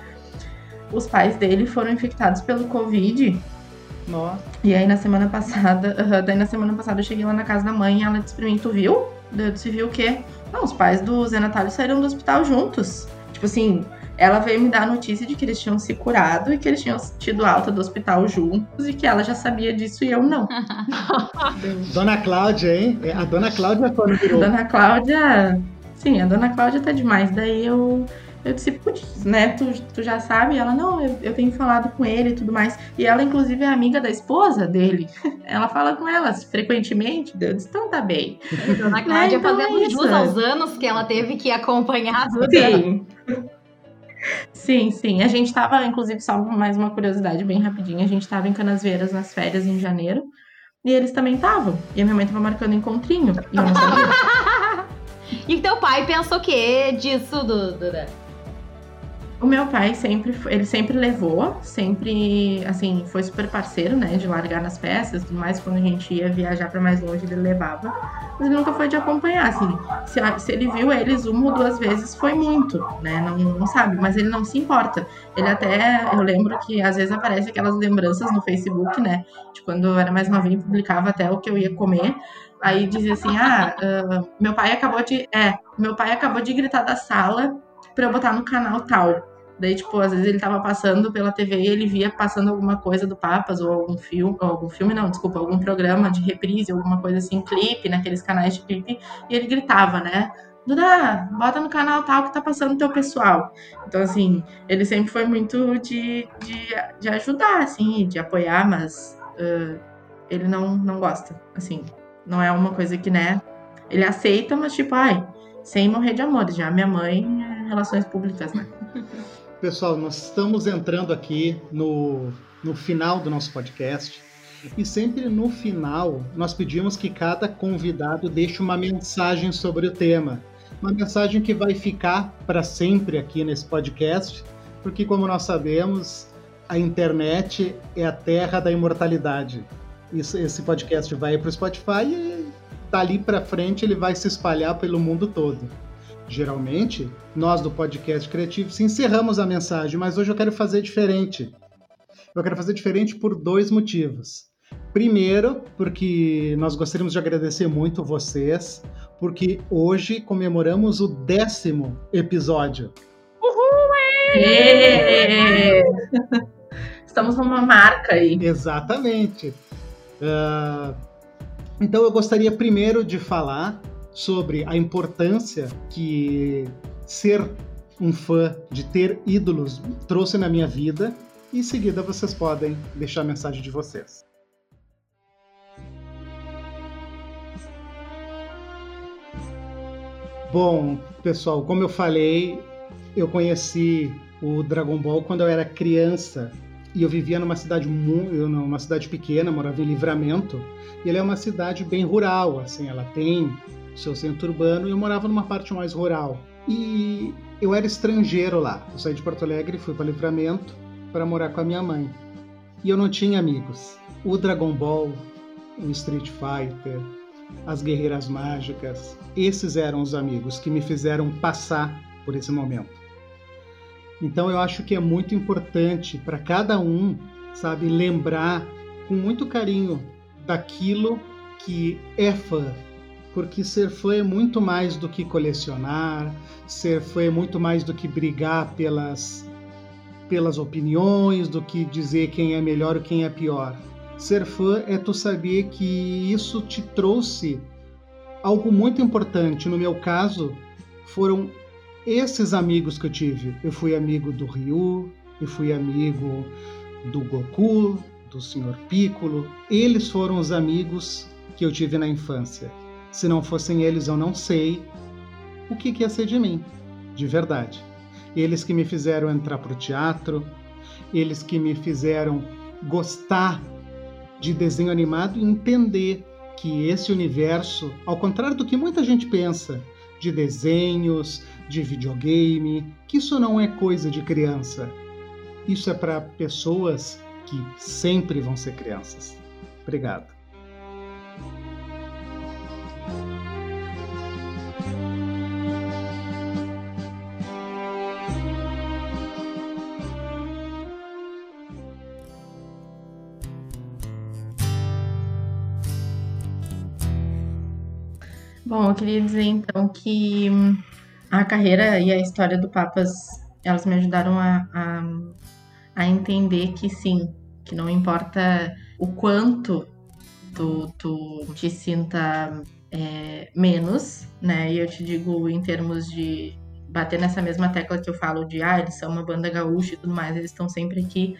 os pais dele foram infectados pelo Covid nossa. E aí na semana passada, uh, daí na semana passada eu cheguei lá na casa da mãe e ela disse pra mim, tu viu? Eu disse, viu o quê? Não, os pais do Zé Natália saíram do hospital juntos. Tipo assim, ela veio me dar a notícia de que eles tinham se curado e que eles tinham tido alta do hospital juntos e que ela já sabia disso e eu não. Dona Cláudia, hein? A Dona Cláudia quando virou. Dona Cláudia Sim, a dona Cláudia tá demais. Daí eu, eu disse, putz, né? Tu, tu já sabe? Ela, não, eu, eu tenho falado com ele e tudo mais. E ela, inclusive, é amiga da esposa dele. Ela fala com elas frequentemente. Eu disse, então tá bem. Dona Cláudia É, então fazendo é jus aos anos que ela teve que acompanhar tudo. Sim. Sim, sim. A gente tava, inclusive, só mais uma curiosidade bem rapidinha. A gente tava em Canasvieiras nas férias em janeiro. E eles também estavam. E a minha mãe tava marcando encontrinho. E eu não sabia. E teu pai pensa o quê disso, Duda? O meu pai sempre, ele sempre levou, sempre, assim, foi super parceiro, né, de largar nas e tudo mais. Quando a gente ia viajar pra mais longe, ele levava. Mas ele nunca foi de acompanhar, assim. Se, se ele viu eles uma ou duas vezes, foi muito, né, não, não sabe. Mas ele não se importa. Ele até, eu lembro que às vezes aparece aquelas lembranças no Facebook, né, de quando eu era mais novinha, publicava até o que eu ia comer. Aí dizia assim, ah, ah, meu pai acabou de, é, meu pai acabou de gritar da sala pra eu botar no canal tal. Daí, tipo, às vezes ele tava passando pela TV e ele via passando alguma coisa do Papas, ou algum filme, ou algum filme, não, desculpa, algum programa de reprise, alguma coisa assim, clipe, naqueles canais de clipe, e ele gritava, né? Duda, bota no canal tal que tá passando teu pessoal. Então, assim, ele sempre foi muito de, de, de ajudar, assim, de apoiar, mas ah, ele não, não gosta, assim. Não é uma coisa que, né, ele aceita, mas tipo, ai, sem morrer de amor. Já minha mãe é relações públicas, né? Pessoal, nós estamos entrando aqui no, no final do nosso podcast. E sempre no final, nós pedimos que cada convidado deixe uma mensagem sobre o tema. Uma mensagem que vai ficar para sempre aqui nesse podcast, porque, como nós sabemos, a internet é a terra da imortalidade. Isso- esse podcast vai para o Spotify e dali para frente ele vai se espalhar pelo mundo todo. Geralmente, nós do podcast criativo se encerramos a mensagem, mas hoje eu quero fazer diferente. Eu quero fazer diferente por dois motivos. Primeiro, porque nós gostaríamos de agradecer muito vocês, porque hoje comemoramos o décimo episódio. Êêê! Estamos numa marca aí. Exatamente. Ah, então eu gostaria primeiro de falar sobre a importância que ser um fã, de ter ídolos, trouxe na minha vida. E em seguida vocês podem deixar a mensagem de vocês. Bom, pessoal, como eu falei, eu conheci o Dragon Ball quando eu era criança e eu vivia numa cidade numa cidade pequena, morava em Livramento, e ela é uma cidade bem rural, assim, ela tem seu centro urbano e eu morava numa parte mais rural. E eu era estrangeiro lá. Eu saí de Porto Alegre fui para Livramento para morar com a minha mãe. E eu não tinha amigos. O Dragon Ball, o Street Fighter, as Guerreiras Mágicas, esses eram os amigos que me fizeram passar por esse momento. Então eu acho que é muito importante para cada um, sabe, lembrar com muito carinho daquilo que é fã. Porque ser fã é muito mais do que colecionar, ser fã é muito mais do que brigar pelas, pelas opiniões, do que dizer quem é melhor ou quem é pior. Ser fã é tu saber que isso te trouxe algo muito importante. No meu caso, foram esses amigos que eu tive. Eu fui amigo do Ryu, eu fui amigo do Goku, do Sr. Piccolo. Eles foram os amigos que eu tive na infância. Se não fossem eles, eu não sei o que, que ia ser de mim, de verdade. Eles que me fizeram entrar para o teatro, eles que me fizeram gostar de desenho animado e entender que esse universo, ao contrário do que muita gente pensa, de desenhos, de videogame, que isso não é coisa de criança. Isso é para pessoas que sempre vão ser crianças. Obrigado. Bom, eu queria dizer então que hum, a carreira e a história do Papas, elas me ajudaram a, a, a entender que sim, que não importa o quanto tu, tu te sinta é, menos, né? E eu te digo em termos de bater nessa mesma tecla que eu falo de ah, eles são uma banda gaúcha e tudo mais, eles estão sempre aqui.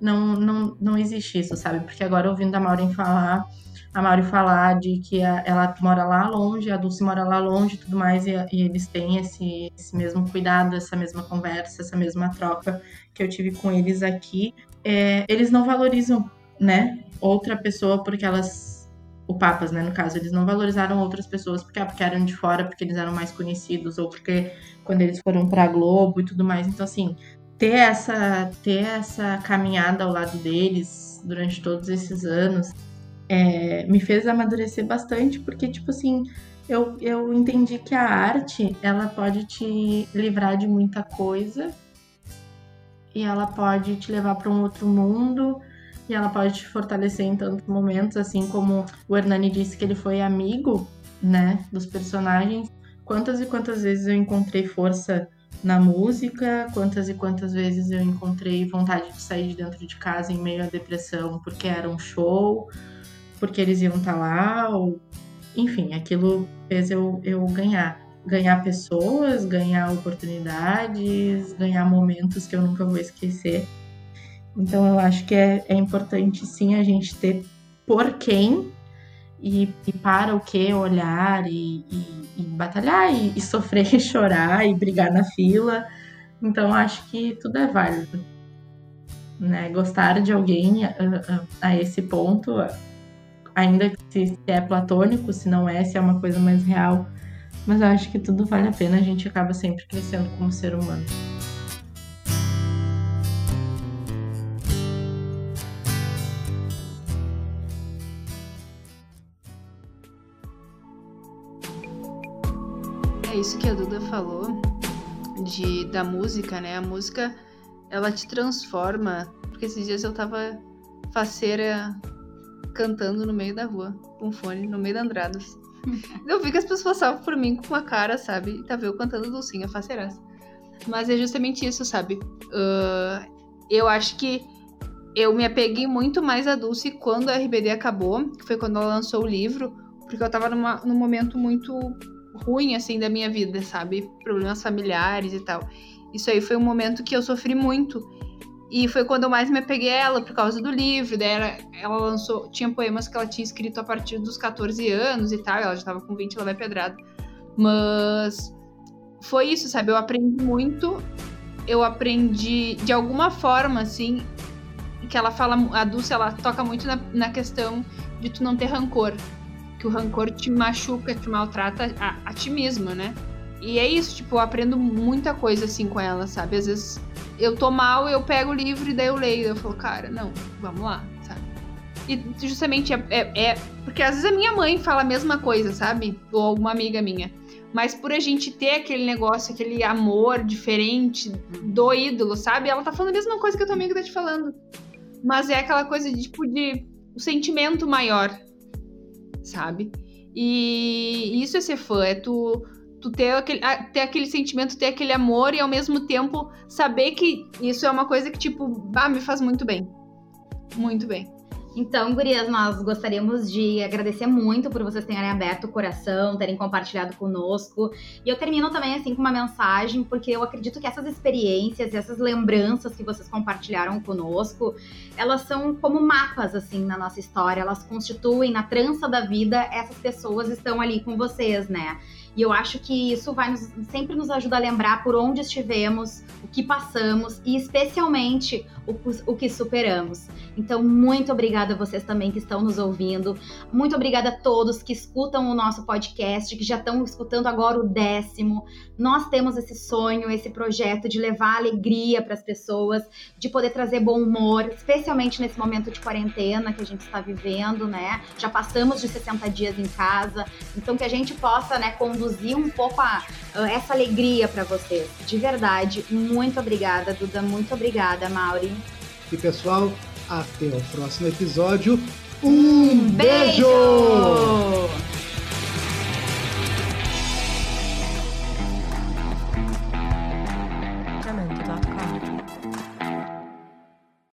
Não, não, não existe isso, sabe? Porque agora ouvindo a Maureen falar, a Mauri falar de que a, ela mora lá longe, a Dulce mora lá longe e tudo mais, e, e, eles têm esse, esse mesmo cuidado, essa mesma conversa, essa mesma troca que eu tive com eles aqui. É, eles não valorizam, né, outra pessoa porque elas o Papas, né, no caso, eles não valorizaram outras pessoas porque, ah, porque eram de fora, porque eles eram mais conhecidos, ou porque quando eles foram pra Globo e tudo mais. Então, assim, ter essa, ter essa caminhada ao lado deles durante todos esses anos é, me fez amadurecer bastante, porque, tipo assim, eu, eu entendi que a arte, ela pode te livrar de muita coisa e ela pode te levar para um outro mundo e ela pode te fortalecer em tantos momentos, assim como o Hernani disse que ele foi amigo, né, dos personagens. Quantas e quantas vezes eu encontrei força na música, quantas e quantas vezes eu encontrei vontade de sair de dentro de casa em meio à depressão porque era um show, porque eles iam estar tá lá, ou enfim, aquilo fez eu, eu ganhar. Ganhar pessoas, ganhar oportunidades, ganhar momentos que eu nunca vou esquecer. Então eu acho que é, é importante sim a gente ter por quem e, e para o que olhar e, e, e batalhar e, sofrer e chorar e brigar na fila. Então acho que tudo é válido. Né? Gostar de alguém a, a, a esse ponto, ainda que se é platônico, se não é, se é uma coisa mais real. Mas eu acho que tudo vale a pena, a gente acaba sempre crescendo como ser humano. Isso que a Duda falou de da música, né? A música ela te transforma, porque esses dias eu tava faceira cantando no meio da rua, com fone, no meio da Andradas. eu vi que as pessoas passavam por mim com uma cara, sabe? E tava eu cantando Dulcinha, faceiraça. Mas é justamente isso, sabe? Uh, eu acho que eu me apeguei muito mais a Dulce quando a RBD acabou, que foi quando ela lançou o livro, porque eu tava numa, num momento muito ruim, assim, da minha vida, sabe? Problemas familiares e tal. Isso aí foi um momento que eu sofri muito. E foi quando eu mais me apeguei a ela, por causa do livro. Daí ela, ela lançou. Tinha poemas que ela tinha escrito a partir dos 14 anos e tal. Ela já tava com 20, ela vai pedrada. Mas foi isso, sabe? Eu aprendi muito. Eu aprendi de alguma forma, assim, que ela fala. A Dulce, ela toca muito na, na questão de tu não ter rancor que o rancor te machuca, te maltrata a, a ti mesma, né? E é isso, tipo, eu aprendo muita coisa assim com ela, sabe? Às vezes eu tô mal, eu pego o livro e daí eu leio. Eu falo, cara, não, vamos lá, sabe? E justamente é, é, é, Porque às vezes a minha mãe fala a mesma coisa, sabe? Ou alguma amiga minha. Mas por a gente ter aquele negócio, aquele amor diferente do ídolo, sabe? Ela tá falando a mesma coisa que a tua amiga tá te falando. Mas é aquela coisa de, tipo, de. O sentimento maior, sabe? E isso é ser fã, é tu, tu ter, aquele, ter aquele sentimento, ter aquele amor e ao mesmo tempo saber que isso é uma coisa que, tipo, me faz muito bem. Muito bem. Então, gurias, nós gostaríamos de agradecer muito por vocês terem aberto o coração, terem compartilhado conosco. E eu termino também assim com uma mensagem, porque eu acredito que essas experiências, essas lembranças que vocês compartilharam conosco, elas são como mapas assim na nossa história, elas constituem na trança da vida, essas pessoas estão ali com vocês, né? E eu acho que isso vai nos, sempre nos ajuda a lembrar por onde estivemos, o que passamos e especialmente o, o que superamos. Então, muito obrigada a vocês também que estão nos ouvindo. Muito obrigada a todos que escutam o nosso podcast, que já estão escutando agora o décimo. Nós temos esse sonho, esse projeto de levar alegria para as pessoas, de poder trazer bom humor, especialmente nesse momento de quarentena que a gente está vivendo, né? Já passamos de 60 dias em casa, então que a gente possa, né, conduzir traduzir um pouco a, essa alegria para vocês. De verdade, muito obrigada, Duda. Muito obrigada, Mauri. E pessoal, até o próximo episódio. Um, beijo! beijo!